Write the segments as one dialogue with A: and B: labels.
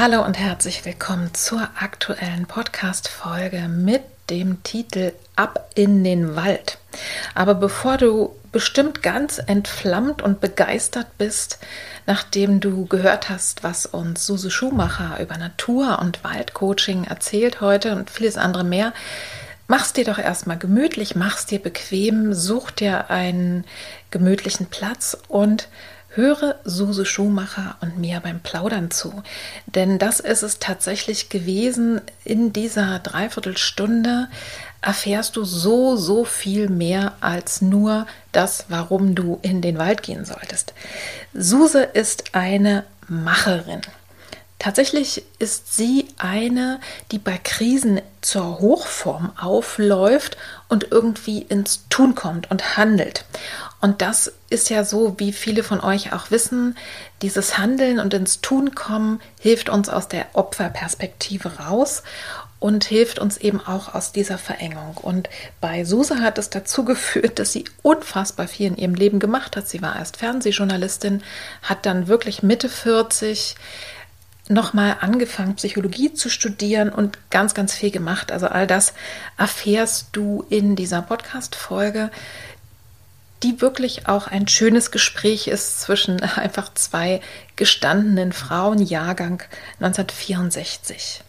A: Hallo und herzlich willkommen zur aktuellen Podcast-Folge mit dem Titel Ab in den Wald. Aber bevor du bestimmt ganz entflammt und begeistert bist, nachdem du gehört hast, was uns Suse Schumacher über Natur- und Waldcoaching erzählt heute und vieles andere mehr, mach's dir doch erstmal gemütlich, mach's dir bequem, such dir einen gemütlichen Platz und Höre Suse Schumacher und mir beim Plaudern zu, denn das ist es tatsächlich gewesen. In dieser Dreiviertelstunde erfährst du so, so viel mehr als nur das, warum du in den Wald gehen solltest. Suse ist eine Macherin. Tatsächlich ist sie eine, die bei Krisen zur Hochform aufläuft und irgendwie ins Tun kommt und handelt. Und das ist ja so, wie viele von euch auch wissen, dieses Handeln und ins Tun kommen hilft uns aus der Opferperspektive raus und hilft uns eben auch aus dieser Verengung. Und bei Suse hat es dazu geführt, dass sie unfassbar viel in ihrem Leben gemacht hat. Sie war erst Fernsehjournalistin, hat dann wirklich Mitte 40 nochmal angefangen, Psychologie zu studieren und ganz, ganz viel gemacht. Also all das erfährst du in dieser Podcast-Folge die wirklich auch ein schönes Gespräch ist zwischen einfach zwei gestandenen Frauen, Jahrgang 1964.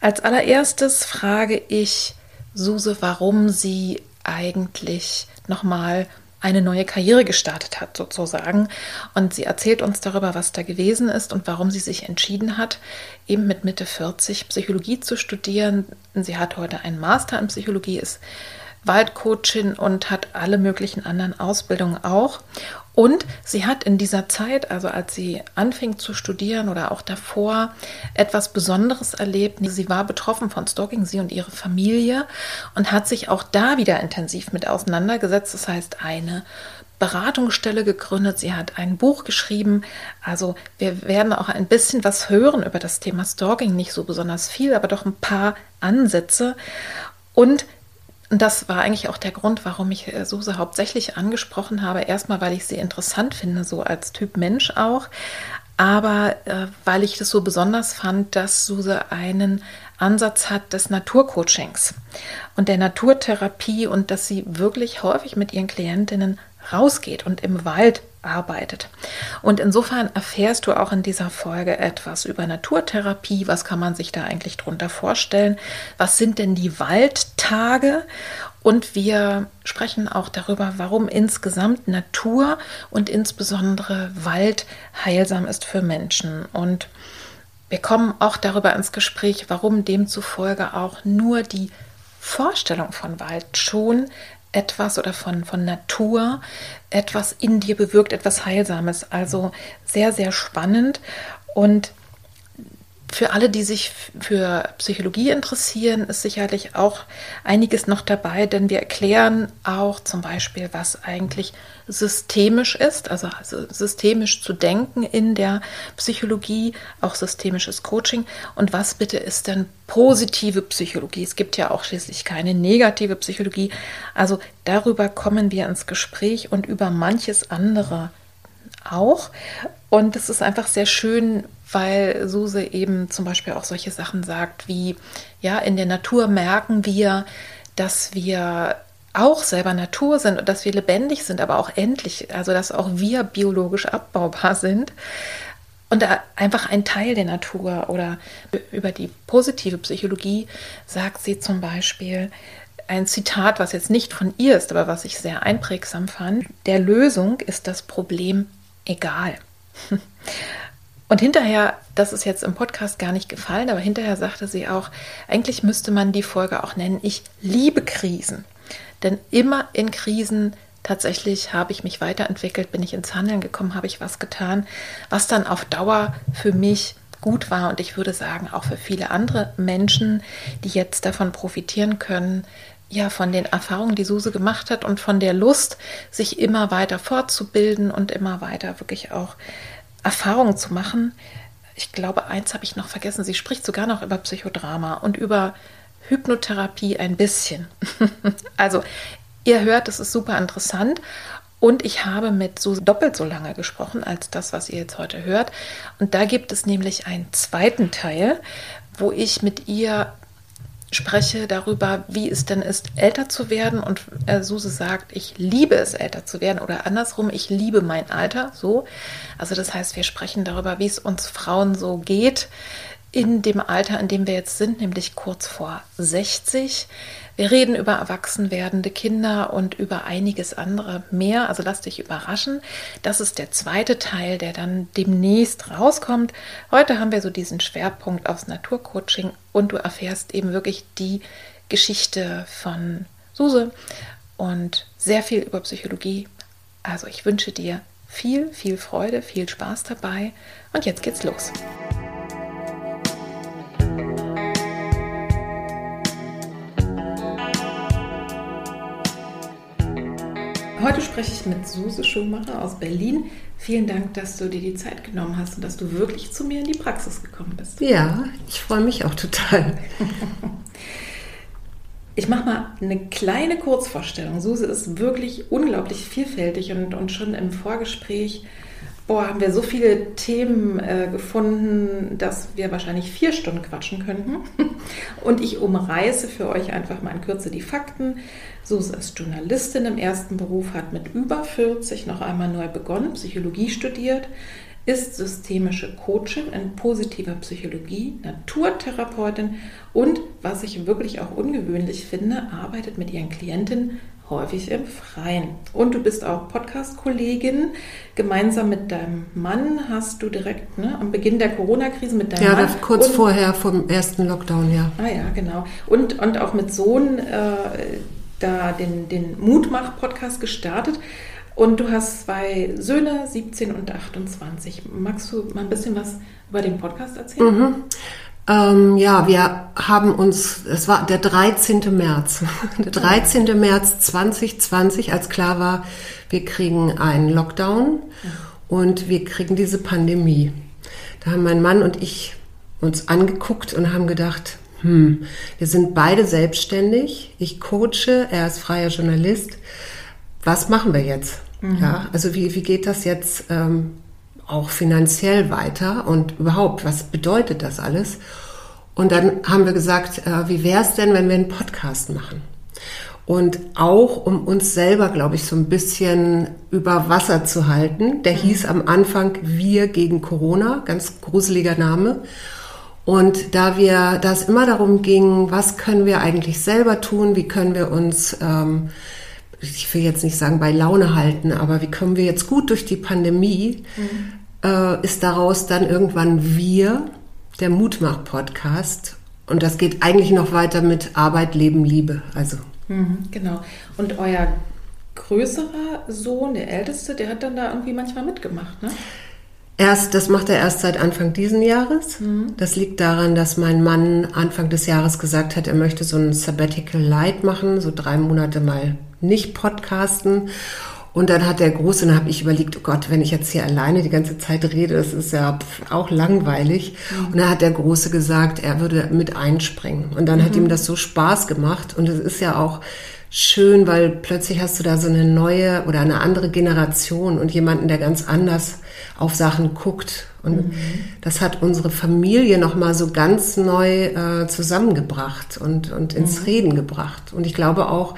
A: Als allererstes frage ich Suse, warum sie eigentlich nochmal eine neue Karriere gestartet hat, sozusagen. Und sie erzählt uns darüber, was da gewesen ist und warum sie sich entschieden hat, eben mit Mitte 40 Psychologie zu studieren. Sie hat heute einen Master in Psychologie, ist Waldcoachin und hat alle möglichen anderen Ausbildungen auch. Und sie hat in dieser Zeit, also als sie anfing zu studieren oder auch davor, etwas Besonderes erlebt. Sie war betroffen von Stalking, sie und ihre Familie, und hat sich auch da wieder intensiv mit auseinandergesetzt. Das heißt, eine Beratungsstelle gegründet, sie hat ein Buch geschrieben. Also wir werden auch ein bisschen was hören über das Thema Stalking, nicht so besonders viel, aber doch ein paar Ansätze. Und und das war eigentlich auch der Grund, warum ich äh, Suse hauptsächlich angesprochen habe. Erstmal, weil ich sie interessant finde, so als Typ Mensch auch. Aber äh, weil ich das so besonders fand, dass Suse einen Ansatz hat des Naturcoachings und der Naturtherapie und dass sie wirklich häufig mit ihren Klientinnen rausgeht und im Wald arbeitet. Und insofern erfährst du auch in dieser Folge etwas über Naturtherapie. Was kann man sich da eigentlich drunter vorstellen? Was sind denn die Waldtage? Und wir sprechen auch darüber, warum insgesamt Natur und insbesondere Wald heilsam ist für Menschen. Und wir kommen auch darüber ins Gespräch, warum demzufolge auch nur die Vorstellung von Wald schon etwas oder von, von Natur etwas in dir bewirkt, etwas Heilsames. Also sehr, sehr spannend. Und für alle, die sich für Psychologie interessieren, ist sicherlich auch einiges noch dabei, denn wir erklären auch zum Beispiel, was eigentlich systemisch ist, also, systemisch zu denken in der Psychologie, auch systemisches Coaching und was bitte ist denn positive Psychologie. Es gibt ja auch schließlich keine negative Psychologie. Also darüber kommen wir ins Gespräch und über manches andere auch. Und es ist einfach sehr schön, weil Suse eben zum Beispiel auch solche Sachen sagt wie, ja, in der Natur merken wir, dass wir auch selber Natur sind und dass wir lebendig sind, aber auch endlich, also dass auch wir biologisch abbaubar sind. und einfach ein Teil der Natur oder über die positive Psychologie sagt sie zum Beispiel ein Zitat, was jetzt nicht von ihr ist, aber was ich sehr einprägsam fand. Der Lösung ist das Problem egal. Und hinterher, das ist jetzt im Podcast gar nicht gefallen, aber hinterher sagte sie auch, eigentlich müsste man die Folge auch nennen, ich liebe Krisen. Denn immer in Krisen tatsächlich habe ich mich weiterentwickelt, bin ich ins Handeln gekommen, habe ich was getan, was dann auf Dauer für mich gut war und ich würde sagen auch für viele andere Menschen, die jetzt davon profitieren können, ja, von den Erfahrungen, die Suse gemacht hat und von der Lust, sich immer weiter fortzubilden und immer weiter wirklich auch Erfahrungen zu machen. Ich glaube, eins habe ich noch vergessen. Sie spricht sogar noch über Psychodrama und über Hypnotherapie ein bisschen. also Ihr hört, das ist super interessant. Und ich habe mit Susi doppelt so lange gesprochen als das, was ihr jetzt heute hört. Und da gibt es nämlich einen zweiten Teil, wo ich mit ihr spreche darüber, wie es denn ist, älter zu werden. Und äh, Suse sagt, ich liebe es, älter zu werden. Oder andersrum, ich liebe mein Alter. So. Also das heißt, wir sprechen darüber, wie es uns Frauen so geht in dem Alter, in dem wir jetzt sind, nämlich kurz vor 60 wir reden über erwachsen werdende Kinder und über einiges andere mehr. Also lass dich überraschen. Das ist der zweite Teil, der dann demnächst rauskommt. Heute haben wir so diesen Schwerpunkt aufs Naturcoaching und du erfährst eben wirklich die Geschichte von Suse und sehr viel über Psychologie. Also ich wünsche dir viel, viel Freude, viel Spaß dabei und jetzt geht's los. Heute spreche ich mit Suse Schumacher aus Berlin. Vielen Dank, dass du dir die Zeit genommen hast und dass du wirklich zu mir in die Praxis gekommen bist.
B: Ja, ich freue mich auch total.
A: Ich mache mal eine kleine Kurzvorstellung. Suse ist wirklich unglaublich vielfältig und, und schon im Vorgespräch boah, haben wir so viele Themen äh, gefunden, dass wir wahrscheinlich vier Stunden quatschen könnten. Und ich umreiße für euch einfach mal in Kürze die Fakten. Suse ist Journalistin im ersten Beruf, hat mit über 40 noch einmal neu begonnen, Psychologie studiert, ist systemische Coachin in positiver Psychologie, Naturtherapeutin und, was ich wirklich auch ungewöhnlich finde, arbeitet mit ihren Klientinnen häufig im Freien. Und du bist auch Podcast-Kollegin. Gemeinsam mit deinem Mann hast du direkt ne, am Beginn der Corona-Krise mit deinem
B: ja,
A: Mann.
B: Ja, kurz vorher vom ersten Lockdown, ja.
A: Ah ja, genau. Und, und auch mit Sohn äh, da den, den Mutmach-Podcast gestartet. Und du hast zwei Söhne, 17 und 28. Magst du mal ein bisschen was über den Podcast erzählen?
B: Mhm. Ähm, ja, wir haben uns, es war der 13. März, der 13. März 2020, als klar war, wir kriegen einen Lockdown und wir kriegen diese Pandemie. Da haben mein Mann und ich uns angeguckt und haben gedacht, hm, wir sind beide selbstständig, ich coache, er ist freier Journalist. Was machen wir jetzt? Mhm. Ja, also wie, wie geht das jetzt ähm, auch finanziell weiter und überhaupt, was bedeutet das alles? Und dann haben wir gesagt, äh, wie wäre es denn, wenn wir einen Podcast machen? Und auch um uns selber, glaube ich, so ein bisschen über Wasser zu halten. Der hieß am Anfang Wir gegen Corona, ganz gruseliger Name. Und da wir, da es immer darum ging, was können wir eigentlich selber tun, wie können wir uns ähm, ich will jetzt nicht sagen bei Laune halten, aber wie kommen wir jetzt gut durch die Pandemie, mhm äh, ist daraus dann irgendwann wir, der Mutmach-Podcast. Und das geht eigentlich noch weiter mit Arbeit, Leben, Liebe. Also.
A: Mhm, genau. Und euer größerer Sohn, der älteste, der hat dann da irgendwie manchmal mitgemacht, ne?
B: Erst, das macht er erst seit Anfang diesen Jahres. Mhm. Das liegt daran, dass mein Mann Anfang des Jahres gesagt hat, er möchte so ein Sabbatical Light machen, so drei Monate mal nicht podcasten. Und dann hat der Große, dann habe ich überlegt, oh Gott, wenn ich jetzt hier alleine die ganze Zeit rede, das ist ja auch langweilig. Mhm. Und dann hat der Große gesagt, er würde mit einspringen. Und dann mhm. hat ihm das so Spaß gemacht. Und es ist ja auch schön, weil plötzlich hast du da so eine neue oder eine andere Generation und jemanden, der ganz anders auf Sachen guckt. Und mhm. das hat unsere Familie nochmal so ganz neu äh, zusammengebracht und, und ins mhm. Reden gebracht. Und ich glaube auch,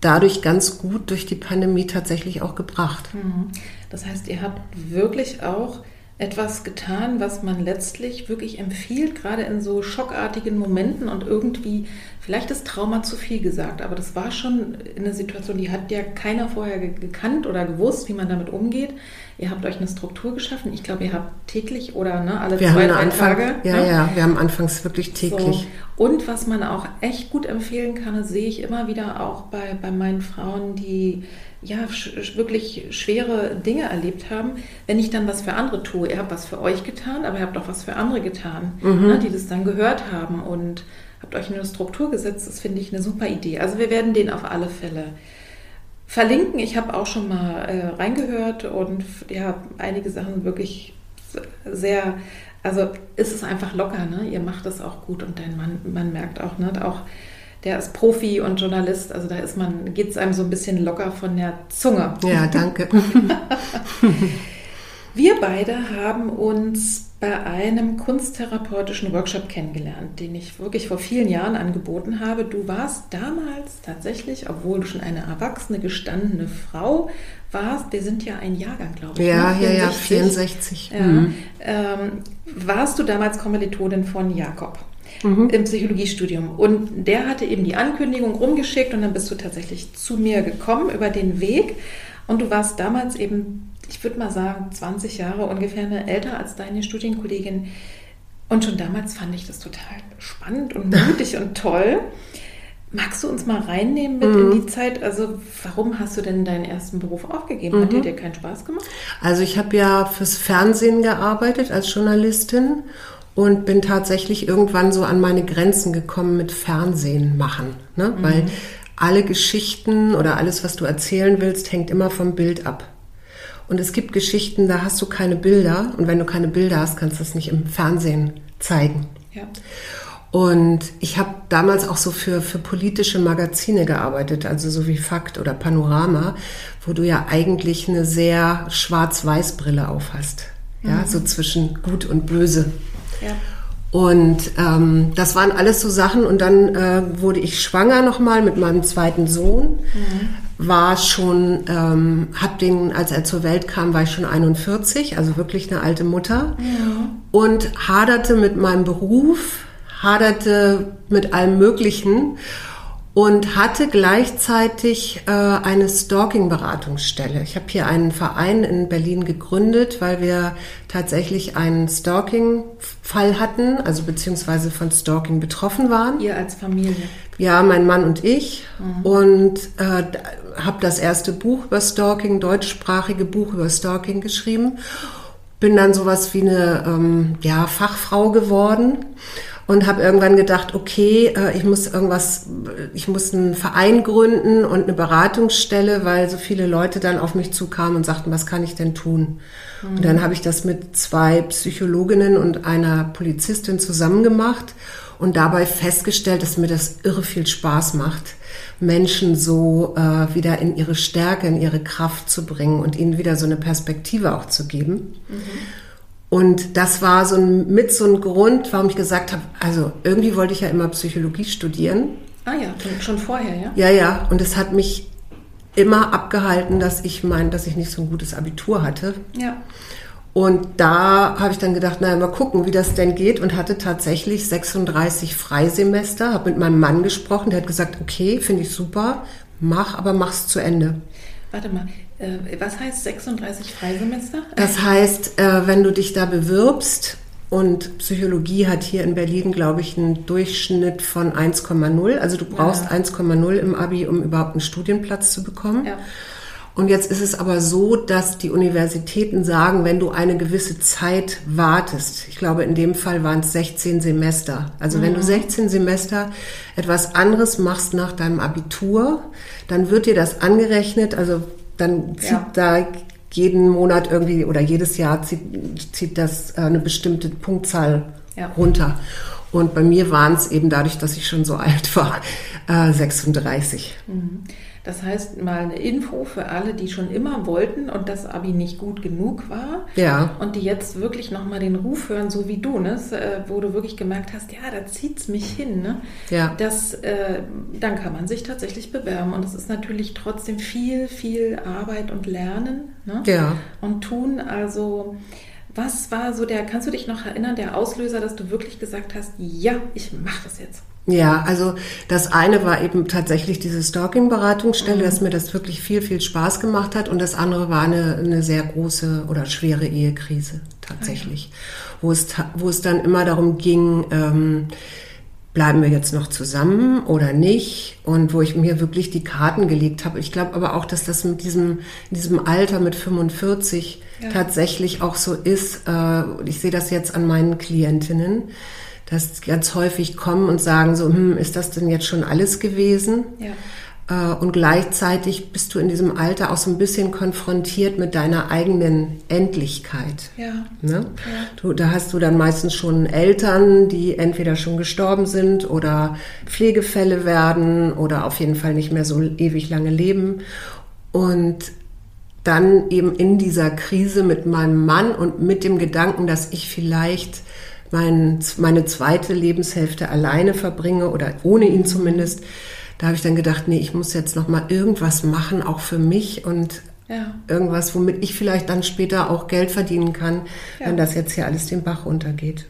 B: dadurch ganz gut durch die Pandemie tatsächlich auch gebracht.
A: Mhm. Das heißt, ihr habt wirklich auch etwas getan, was man letztlich wirklich empfiehlt, gerade in so schockartigen Momenten und irgendwie, vielleicht ist Trauma zu viel gesagt, aber das war schon eine Situation, die hat ja keiner vorher gekannt oder gewusst, wie man damit umgeht. Ihr habt euch eine Struktur geschaffen. Ich glaube, ihr habt täglich oder ne, alle
B: wir
A: zwei,
B: drei
A: Anfang, Tage.
B: Ja,
A: ne?
B: ja, wir haben anfangs wirklich täglich.
A: So. Und was man auch echt gut empfehlen kann, das sehe ich immer wieder auch bei, bei meinen Frauen, die ja, sch wirklich schwere Dinge erlebt haben, wenn ich dann was für andere tue. Ihr habt was für euch getan, aber ihr habt auch was für andere getan, mhm. ne, die das dann gehört haben und habt euch in eine Struktur gesetzt. Das finde ich eine super Idee. Also wir werden den auf alle Fälle verlinken. Ich habe auch schon mal äh, reingehört und ja, einige Sachen wirklich sehr, also ist es einfach locker, ne? Ihr macht es auch gut und dein Mann, man merkt auch, ne, auch der ist Profi und Journalist, also da ist man, geht es einem so ein bisschen locker von der Zunge.
B: Ja, danke.
A: Wir beide haben uns bei einem kunsttherapeutischen Workshop kennengelernt, den ich wirklich vor vielen Jahren angeboten habe. Du warst damals tatsächlich, obwohl du schon eine erwachsene, gestandene Frau warst, wir sind ja ein Jahrgang, glaube ich.
B: Ja, ne? ja, ja, 64.
A: Ja, mhm. ähm, warst du damals Kommilitonin von Jakob? Mhm. im Psychologiestudium. Und der hatte eben die Ankündigung rumgeschickt und dann bist du tatsächlich zu mir gekommen über den Weg. Und du warst damals eben, ich würde mal sagen, 20 Jahre ungefähr älter als deine Studienkollegin. Und schon damals fand ich das total spannend und mutig und toll. Magst du uns mal reinnehmen mit mhm. in die Zeit? Also warum hast du denn deinen ersten Beruf aufgegeben? Hat mhm. dir keinen Spaß gemacht?
B: Also ich habe ja fürs Fernsehen gearbeitet als Journalistin und bin tatsächlich irgendwann so an meine Grenzen gekommen mit Fernsehen machen, ne? Mhm. weil alle Geschichten oder alles, was du erzählen willst, hängt immer vom Bild ab. Und es gibt Geschichten, da hast du keine Bilder und wenn du keine Bilder hast, kannst du es nicht im Fernsehen zeigen. Ja. Und ich habe damals auch so für, für politische Magazine gearbeitet, also so wie Fakt oder Panorama, wo du ja eigentlich eine sehr schwarz-weiß-Brille aufhast. Ja, mhm. so zwischen gut und böse. Und ähm, das waren alles so Sachen. Und dann äh, wurde ich schwanger nochmal mit meinem zweiten Sohn. Mhm. War schon, ähm, hab den, als er zur Welt kam, war ich schon 41, also wirklich eine alte Mutter. Ja. Und haderte mit meinem Beruf, haderte mit allem Möglichen und hatte gleichzeitig äh, eine Stalking-Beratungsstelle. Ich habe hier einen Verein in Berlin gegründet, weil wir tatsächlich einen Stalking-Fall hatten, also beziehungsweise von Stalking betroffen waren.
A: Ihr als Familie?
B: Ja, mein Mann und ich. Mhm. Und äh, habe das erste Buch über Stalking, deutschsprachige Buch über Stalking geschrieben. Bin dann sowas wie eine ähm, ja, Fachfrau geworden und habe irgendwann gedacht, okay, äh, ich muss irgendwas, ich muss einen Verein gründen und eine Beratungsstelle, weil so viele Leute dann auf mich zukamen und sagten, was kann ich denn tun? Mhm. Und dann habe ich das mit zwei Psychologinnen und einer Polizistin zusammen gemacht und dabei festgestellt, dass mir das irre viel Spaß macht, Menschen so äh, wieder in ihre Stärke, in ihre Kraft zu bringen und ihnen wieder so eine Perspektive auch zu geben. Mhm. Und das war so ein, mit so ein Grund, warum ich gesagt habe, also irgendwie wollte ich ja immer Psychologie studieren.
A: Ah ja, schon vorher, ja?
B: Ja, ja. Und es hat mich immer abgehalten, dass ich mein, dass ich nicht so ein gutes Abitur hatte.
A: Ja.
B: Und da habe ich dann gedacht, naja, mal gucken, wie das denn geht und hatte tatsächlich 36 Freisemester, habe mit meinem Mann gesprochen, der hat gesagt, okay, finde ich super, mach, aber mach's zu Ende.
A: Warte mal, was heißt 36 Freisemester?
B: Das heißt, äh, wenn du dich da bewirbst, und Psychologie hat hier in Berlin, glaube ich, einen Durchschnitt von 1,0. Also du brauchst ja. 1,0 im Abi, um überhaupt einen Studienplatz zu bekommen. Ja. Und jetzt ist es aber so, dass die Universitäten sagen, wenn du eine gewisse Zeit wartest, ich glaube in dem Fall waren es 16 Semester, also mhm. wenn du 16 mhm. Semester etwas anderes machst nach deinem Abitur, dann wird dir das angerechnet, also dann zieht ja. da jeden Monat irgendwie oder jedes Jahr zieht, zieht das äh, eine bestimmte Punktzahl ja. runter. Und bei mir waren es eben dadurch, dass ich schon so alt war, äh, 36.
A: Mhm. Das heißt, mal eine Info für alle, die schon immer wollten und das Abi nicht gut genug war.
B: Ja.
A: Und die jetzt wirklich nochmal den Ruf hören, so wie du, ne? Äh, wo du wirklich gemerkt hast, ja, da zieht es mich hin. Ne?
B: Ja.
A: Das, äh, dann kann man sich tatsächlich bewerben. Und es ist natürlich trotzdem viel, viel Arbeit und Lernen ne?
B: ja.
A: und tun. Also Was war so der, kannst du dich noch erinnern, der Auslöser, dass du wirklich gesagt hast, ja, ich mache das jetzt?
B: Ja, also das eine war eben tatsächlich diese Stalking-Beratungsstelle, mhm. dass mir das wirklich viel, viel Spaß gemacht hat. Und das andere war eine, eine sehr große oder schwere Ehekrise tatsächlich, okay. wo, es, wo es dann immer darum ging, ähm, bleiben wir jetzt noch zusammen oder nicht? Und wo ich mir wirklich die Karten gelegt habe. Ich glaube aber auch, dass das mit diesem, in diesem Alter mit 45 ja. tatsächlich auch so ist. Äh, ich sehe das jetzt an meinen Klientinnen dass ganz häufig kommen und sagen so, hm, ist das denn jetzt schon alles gewesen? Ja. Äh, und gleichzeitig bist du in diesem Alter auch so ein bisschen konfrontiert mit deiner eigenen Endlichkeit. Ja. Ne? ja. Du, da hast du dann meistens schon Eltern, die entweder schon gestorben sind oder Pflegefälle werden oder auf jeden Fall nicht mehr so ewig lange leben. Und dann eben in dieser Krise mit meinem Mann und mit dem Gedanken, dass ich vielleicht mein, meine zweite Lebenshälfte alleine verbringe oder ohne ihn zumindest, da habe ich dann gedacht, nee, ich muss jetzt noch mal irgendwas machen, auch für mich und ja. irgendwas, womit ich vielleicht dann später auch Geld verdienen kann, ja. wenn das jetzt hier alles den Bach runtergeht.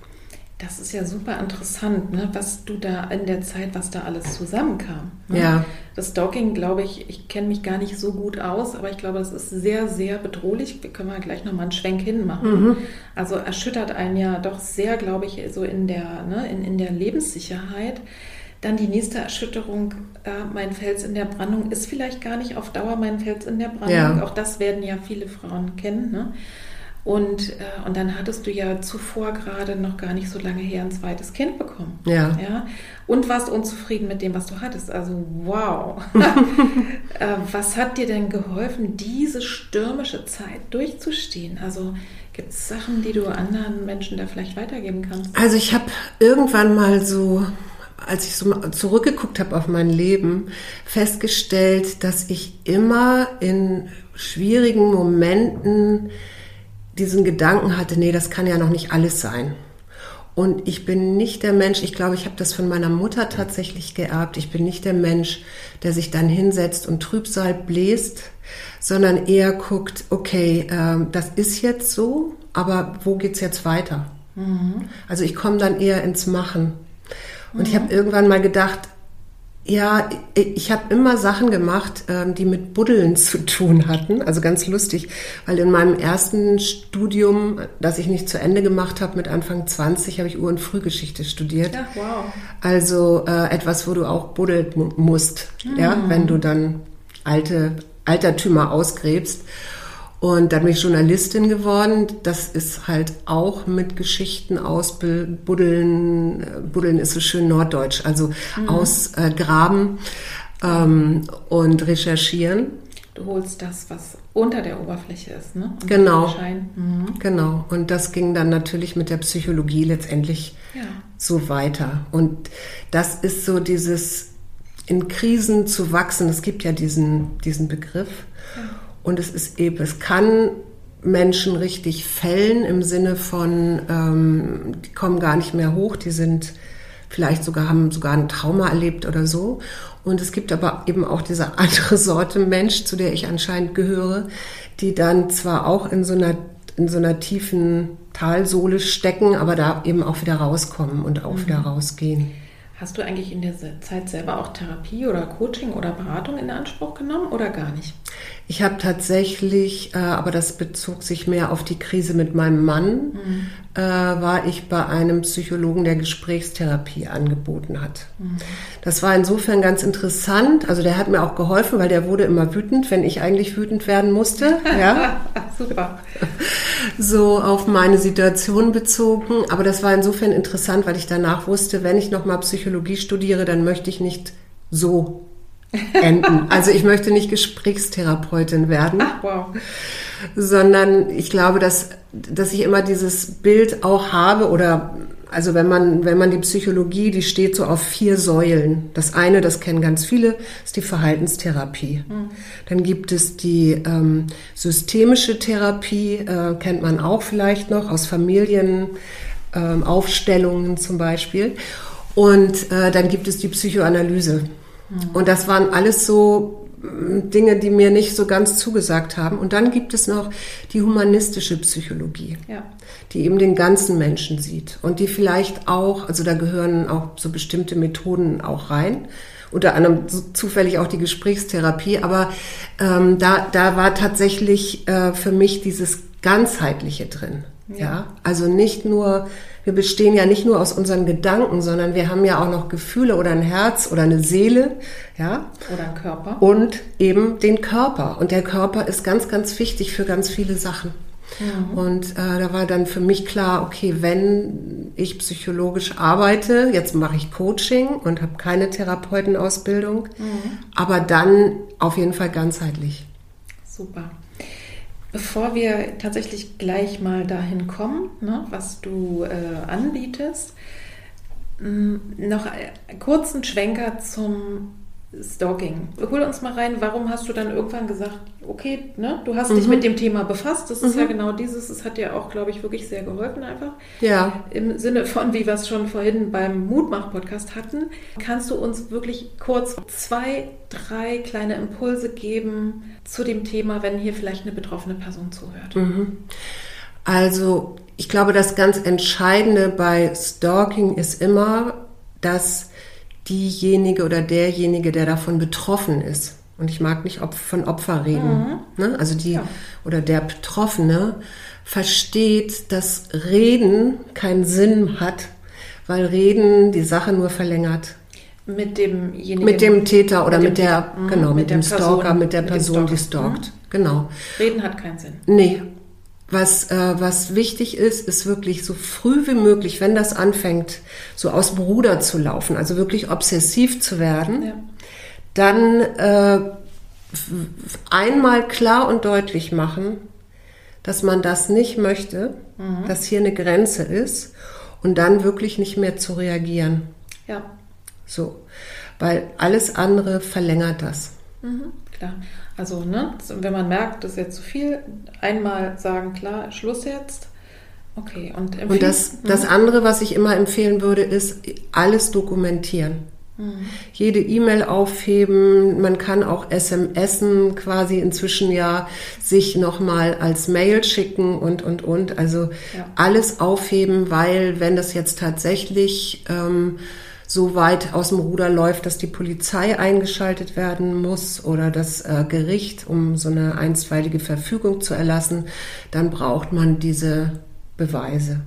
A: Das ist ja super interessant, ne? was du da in der Zeit, was da alles zusammenkam. Ne?
B: Ja.
A: Das Stalking, glaube ich, ich kenne mich gar nicht so gut aus, aber ich glaube, das ist sehr, sehr bedrohlich. Wir können mal gleich nochmal einen Schwenk hinmachen. Mhm. Also erschüttert einen ja doch sehr, glaube ich, so in der, ne, in, in der Lebenssicherheit. Dann die nächste Erschütterung, äh, mein Fels in der Brandung, ist vielleicht gar nicht auf Dauer mein Fels in der Brandung. Ja. Auch das werden ja viele Frauen kennen. Ne? Und, äh, und dann hattest du ja zuvor gerade noch gar nicht so lange her ein zweites Kind bekommen.
B: Ja.
A: ja? Und warst unzufrieden mit dem, was du hattest. Also wow. äh, was hat dir denn geholfen, diese stürmische Zeit durchzustehen? Also gibt es Sachen, die du anderen Menschen da vielleicht weitergeben kannst?
B: Also ich habe irgendwann mal so als ich so zurückgeguckt habe auf mein Leben, festgestellt, dass ich immer in schwierigen Momenten diesen Gedanken hatte, nee, das kann ja noch nicht alles sein. Und ich bin nicht der Mensch, ich glaube, ich habe das von meiner Mutter tatsächlich geerbt. Ich bin nicht der Mensch, der sich dann hinsetzt und Trübsal bläst, sondern eher guckt, okay, äh, das ist jetzt so, aber wo geht's jetzt weiter? Mhm. Also ich komme dann eher ins Machen. Und mhm. ich habe irgendwann mal gedacht, ja, ich habe immer Sachen gemacht, ähm, die mit Buddeln zu tun hatten. Also ganz lustig, weil in meinem ersten Studium, das ich nicht zu Ende gemacht habe, mit Anfang 20, habe ich Ur- und Frühgeschichte studiert.
A: Ja, wow.
B: Also äh, etwas, wo du auch buddeln musst, mhm. ja, wenn du dann alte Altertümer ausgräbst. Und dann bin ich Journalistin geworden. Das ist halt auch mit Geschichten ausbuddeln. Buddeln ist so schön norddeutsch, also mhm. ausgraben ähm, und recherchieren.
A: Du holst das, was unter der Oberfläche ist, ne?
B: Und genau. Mhm. Genau. Und das ging dann natürlich mit der Psychologie letztendlich ja. so weiter. Und das ist so dieses in Krisen zu wachsen. Es gibt ja diesen, diesen Begriff. Und es ist eben, es kann Menschen richtig fällen im Sinne von, ähm, die kommen gar nicht mehr hoch, die sind vielleicht sogar, haben sogar ein Trauma erlebt oder so. Und es gibt aber eben auch diese andere Sorte Mensch, zu der ich anscheinend gehöre, die dann zwar auch in so einer, in so einer tiefen Talsohle stecken, aber da eben auch wieder rauskommen und auch mhm. wieder rausgehen.
A: Hast du eigentlich in der Zeit selber auch Therapie oder Coaching oder Beratung in Anspruch genommen oder gar nicht?
B: Ich habe tatsächlich, äh, aber das bezog sich mehr auf die Krise mit meinem Mann, mhm. Äh, war ich bei einem Psychologen, der Gesprächstherapie angeboten hat. Mhm. Das war insofern ganz interessant. Also der hat mir auch geholfen, weil der wurde immer wütend, wenn ich eigentlich wütend werden musste. Ja,
A: super.
B: So auf meine Situation bezogen. Aber das war insofern interessant, weil ich danach wusste, wenn ich nochmal Psychologie studiere, dann möchte ich nicht so enden. Also ich möchte nicht Gesprächstherapeutin werden.
A: Ach, wow.
B: Sondern ich glaube, dass, dass ich immer dieses Bild auch habe oder also wenn man, wenn man die Psychologie, die steht so auf vier Säulen. Das eine, das kennen ganz viele, ist die Verhaltenstherapie. Mhm. Dann gibt es die ähm, systemische Therapie, äh, kennt man auch vielleicht noch aus Familienaufstellungen ähm, zum Beispiel. Und äh, dann gibt es die Psychoanalyse. Mhm. Und das waren alles so Dinge, die mir nicht so ganz zugesagt haben. Und dann gibt es noch die humanistische Psychologie,
A: Ja.
B: die eben den ganzen Menschen sieht und die vielleicht auch, also da gehören auch so bestimmte Methoden auch rein. Unter anderem zufällig auch die Gesprächstherapie, aber ähm, da, da war tatsächlich äh, für mich dieses Ganzheitliche drin. Ja.
A: Ja.
B: also nicht nur, wir bestehen ja nicht nur aus unseren Gedanken, sondern wir haben ja auch noch Gefühle oder ein Herz oder eine Seele, ja,
A: Oder ein Körper.
B: und eben den Körper. Und der Körper ist ganz, ganz wichtig für ganz viele Sachen. Und äh, da war dann für mich klar, okay, wenn ich psychologisch arbeite, jetzt mache ich Coaching und habe keine Therapeutenausbildung, aber dann auf jeden Fall ganzheitlich.
A: Super. Bevor wir tatsächlich gleich mal dahin kommen, ne, was du äh, anbietest, noch einen kurzen Schwenker zum Stalking. Hol uns mal rein, warum hast du dann irgendwann gesagt, okay, ne, du hast dich mit dem Thema befasst, das ist ja genau dieses, es hat dir auch, glaube ich, wirklich sehr geholfen einfach.
B: Ja.
A: Im Sinne von, wie wir es schon vorhin beim Mutmach-Podcast hatten, kannst du uns wirklich kurz zwei, drei kleine Impulse geben zu dem Thema, wenn hier vielleicht eine betroffene Person zuhört.
B: Also ich glaube, das ganz Entscheidende bei Stalking ist immer, dass diejenige oder derjenige, der davon betroffen ist, und ich mag nicht von Opfer reden, ne? also die
A: Ja.
B: oder der Betroffene versteht, dass Reden keinen Sinn hat, weil Reden die Sache nur verlängert.
A: Mit demjenigen.
B: Mit dem Täter oder
A: mit
B: mit,
A: dem
B: der,
A: Täter, mhm,
B: genau, mit,
A: mit
B: dem
A: der
B: Stalker,
A: Person,
B: mit der
A: mit
B: Person, die
A: Stalker.
B: stalkt. Genau.
A: Reden hat keinen Sinn.
B: Nee. Was, äh, was wichtig ist, ist wirklich so früh wie möglich, wenn das anfängt, so aus dem Ruder zu laufen, also wirklich obsessiv zu werden,
A: Ja.
B: dann äh, einmal klar und deutlich machen, dass man das nicht möchte, dass hier eine Grenze ist und dann wirklich nicht mehr zu reagieren.
A: Ja,
B: So. Weil alles andere verlängert das.
A: mhm, klar. Also, ne, wenn man merkt, das ist jetzt zu viel, einmal sagen, klar, Schluss jetzt. Okay, und
B: Und das, das andere, was ich immer empfehlen würde, ist alles dokumentieren. Jede E-Mail aufheben, man kann auch SMSen quasi inzwischen ja sich nochmal als Mail schicken und, und, und. Also
A: Ja.
B: alles aufheben, weil wenn das jetzt tatsächlich ähm, so weit aus dem Ruder läuft, dass die Polizei eingeschaltet werden muss oder das äh, Gericht, um so eine einstweilige Verfügung zu erlassen, dann braucht man diese Beweise.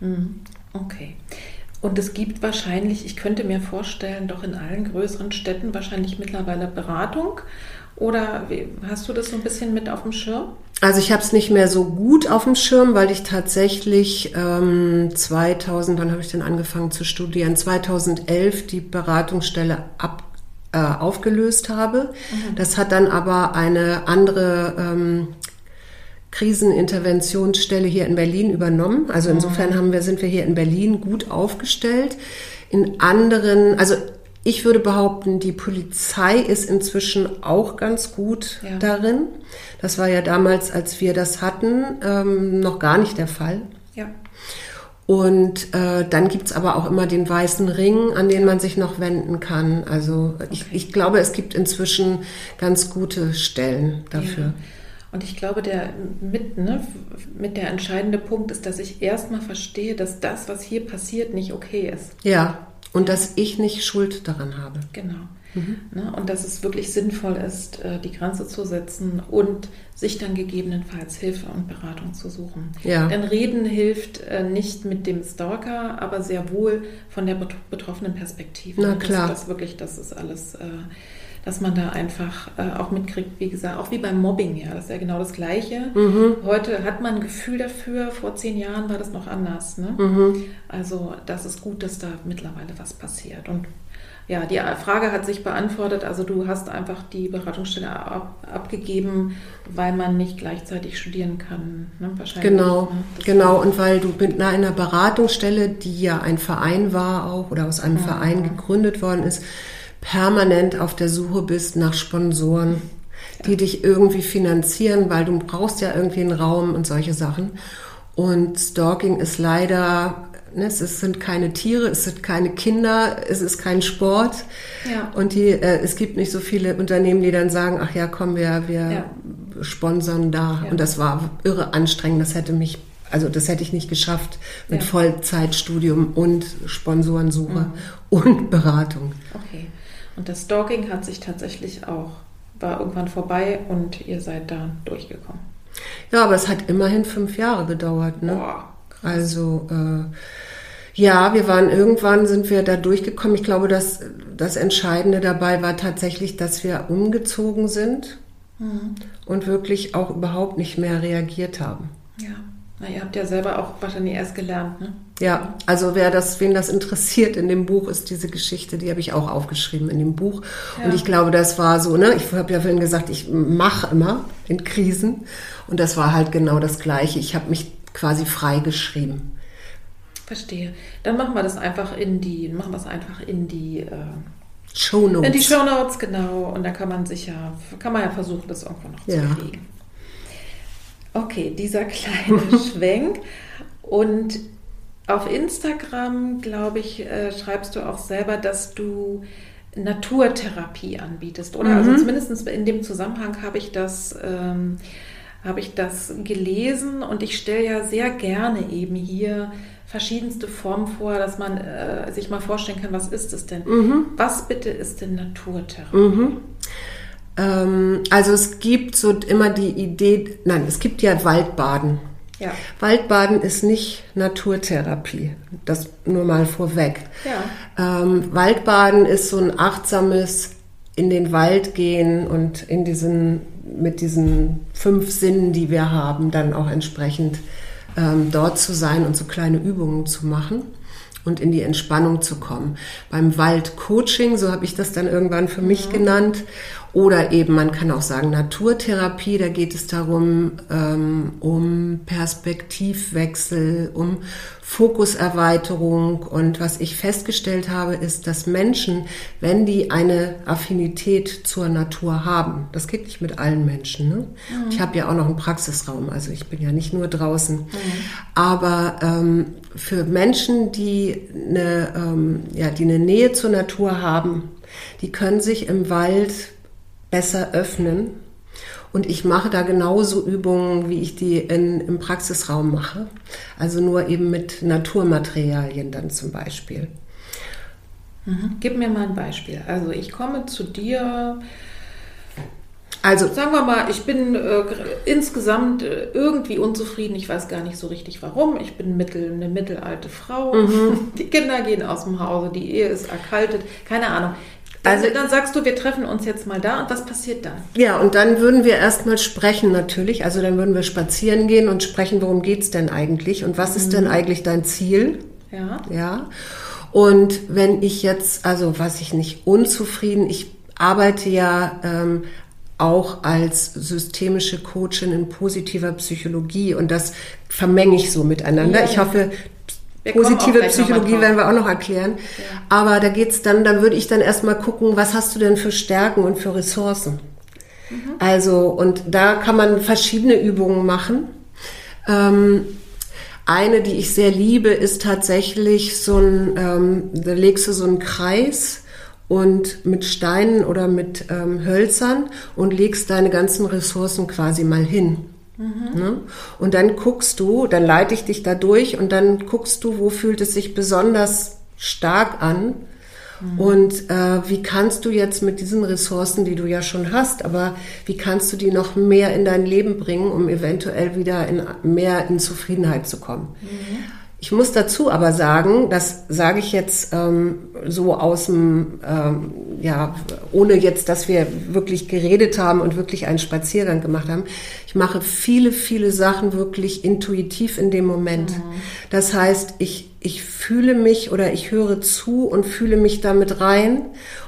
A: Mhm. Okay. Und es gibt wahrscheinlich, ich könnte mir vorstellen, doch in allen größeren Städten wahrscheinlich mittlerweile Beratung. Oder wie, hast du das so ein bisschen mit auf dem Schirm?
B: Also ich habe es nicht mehr so gut auf dem Schirm, weil ich tatsächlich ähm, 2000, wann habe ich denn angefangen zu studieren? 2011 die Beratungsstelle ab, äh, aufgelöst habe. Das hat dann aber eine andere ähm, Kriseninterventionsstelle hier in Berlin übernommen. Also insofern haben wir, sind wir hier in Berlin gut aufgestellt. In anderen, also ich würde behaupten, die Polizei ist inzwischen auch ganz gut
A: Ja.
B: darin. Das war ja damals, als wir das hatten, ähm, noch gar nicht der Fall.
A: Ja.
B: Und äh, dann gibt's aber auch immer den weißen Ring, an den man sich noch wenden kann. Also ich,
A: Okay.
B: ich glaube, es gibt inzwischen ganz gute Stellen dafür.
A: Ja. Und ich glaube, der mit, ne, mit der entscheidende Punkt ist, dass ich erstmal verstehe, dass das, was hier passiert, nicht okay ist.
B: Ja, und dass ich nicht Schuld daran habe.
A: Genau. Ne? Und dass es wirklich sinnvoll ist, äh, die Grenze zu setzen und sich dann gegebenenfalls Hilfe und Beratung zu suchen.
B: Ja.
A: Denn Reden hilft äh, nicht mit dem Stalker, aber sehr wohl von der bet- betroffenen Perspektive.
B: Na
A: Und
B: klar.
A: Das, das wirklich, das ist alles, äh, dass man da einfach äh, auch mitkriegt, wie gesagt, auch wie beim Mobbing, ja, das ist ja genau das Gleiche.
B: Mhm.
A: Heute hat man ein Gefühl dafür, vor zehn Jahren war das noch anders. Ne?
B: Mhm.
A: Also das ist gut, dass da mittlerweile was passiert. Und ja, die Frage hat sich beantwortet. Also du hast einfach die Beratungsstelle ab, abgegeben, weil man nicht gleichzeitig studieren kann. Ne? Wahrscheinlich.
B: Genau,
A: ne?
B: Genau. Und weil du mit einer Beratungsstelle, die ja ein Verein war auch oder aus einem Verein gegründet worden ist, permanent auf der Suche bist nach Sponsoren, die dich irgendwie finanzieren, weil du brauchst ja irgendwie einen Raum und solche Sachen. Und Stalking ist leider ne, es sind keine Tiere, es sind keine Kinder, es ist kein Sport. Ja. Und die, äh, es gibt nicht so viele Unternehmen, die dann sagen, ach ja, komm, wir, wir ja. sponsern da. Ja. Und das war irre anstrengend. Das hätte mich, also das hätte ich nicht geschafft mit ja. Vollzeitstudium und Sponsorensuche mhm. und Beratung.
A: Okay. Und das Stalking hat sich tatsächlich auch, war irgendwann vorbei und ihr seid da durchgekommen.
B: Ja, aber es hat immerhin fünf Jahre gedauert. Ne? Boah, also äh, ja, wir waren irgendwann sind wir da durchgekommen. Ich glaube, dass das Entscheidende dabei war tatsächlich, dass wir umgezogen sind mhm. und wirklich auch überhaupt nicht mehr reagiert haben.
A: Ja. Na, ihr habt ja selber auch wahrscheinlich erst gelernt, ne?
B: Ja, also wer das, wen das interessiert in dem Buch, ist diese Geschichte, die habe ich auch aufgeschrieben in dem Buch. Ja. Und ich glaube, das war so, ne? Ich habe ja vorhin gesagt, ich mache immer in Krisen. Und das war halt genau das Gleiche. Ich habe mich quasi freigeschrieben.
A: Verstehe. Dann machen wir das einfach in die, machen wir es einfach in die äh,
B: Show Notes.
A: In die Show Notes, genau. Und dann kann man sich ja, kann man ja versuchen, das irgendwann noch ja. zu kriegen. Okay, dieser kleine Schwenk. Und auf Instagram, glaube ich, äh, schreibst du auch selber, dass du Naturtherapie anbietest, oder? Also mhm. Also zumindest in dem Zusammenhang habe ich das ähm, habe ich das gelesen und ich stelle ja sehr gerne eben hier verschiedenste Formen vor, dass man äh, sich mal vorstellen kann, was ist es denn? Mhm. Was bitte ist denn Naturtherapie? Mhm.
B: Ähm, also es gibt so immer die Idee, nein, es gibt ja Waldbaden. Ja. Waldbaden ist nicht Naturtherapie. Das nur mal vorweg. Ja. Ähm, Waldbaden ist so ein achtsames in den Wald gehen und in diesen mit diesen fünf Sinnen, die wir haben, dann auch entsprechend ähm, dort zu sein und so kleine Übungen zu machen und in die Entspannung zu kommen. Beim Waldcoaching, so habe ich das dann irgendwann für mich ja. genannt, oder eben, man kann auch sagen, Naturtherapie, da geht es darum, ähm, um Perspektivwechsel, um Fokuserweiterung. Und was ich festgestellt habe, ist, dass Menschen, wenn die eine Affinität zur Natur haben, das geht nicht mit allen Menschen. Ne? Mhm. Ich habe ja auch noch einen Praxisraum, also ich bin ja nicht nur draußen. Mhm. Aber ähm, für Menschen, die eine, ähm, ja, die eine Nähe zur Natur haben, die können sich im Wald besser öffnen. Und ich mache da genauso Übungen, wie ich die in, im Praxisraum mache. Also nur eben mit Naturmaterialien dann zum Beispiel.
A: Mhm. Gib mir mal ein Beispiel. Also ich komme zu dir. Also sagen wir mal, ich bin äh, insgesamt äh, irgendwie unzufrieden. Ich weiß gar nicht so richtig warum. Ich bin mittel, eine mittelalte Frau. Mhm. Die Kinder gehen aus dem Hause, die Ehe ist erkaltet. Keine Ahnung. Also dann sagst du, wir treffen uns jetzt mal da und was passiert dann?
B: Ja, und dann würden wir erstmal sprechen natürlich. Also dann würden wir spazieren gehen und sprechen, worum geht es denn eigentlich und was mhm. ist denn mhm. eigentlich dein Ziel? Ja. Ja. Und wenn ich jetzt, also was ich nicht unzufrieden, ich arbeite ja ähm, auch als systemische Coachin in positiver Psychologie und das vermenge ich so miteinander. Ja, ich hoffe, wir Positive Psychologie werden wir auch noch erklären. Ja. Aber da geht's dann, da würde ich dann erstmal gucken, was hast du denn für Stärken und für Ressourcen? Mhm. Also, und da kann man verschiedene Übungen machen. Ähm, eine, die ich sehr liebe, ist tatsächlich so ein, ähm, da legst du so einen Kreis und mit Steinen oder mit ähm, Hölzern und legst deine ganzen Ressourcen quasi mal hin. Mhm. Ne? Und dann guckst du, dann leite ich dich da durch und dann guckst du, wo fühlt es sich besonders stark an mhm. und äh, wie kannst du jetzt mit diesen Ressourcen, die du ja schon hast, aber wie kannst du die noch mehr in dein Leben bringen, um eventuell wieder in, mehr in Zufriedenheit zu kommen. Mhm. Ich muss dazu aber sagen, das sage ich jetzt ähm, so aus dem, ähm, ja, ohne jetzt, dass wir wirklich geredet haben und wirklich einen Spaziergang gemacht haben. Ich mache viele, viele Sachen wirklich intuitiv in dem Moment. Mhm. Das heißt, ich, ich fühle mich oder ich höre zu und fühle mich damit rein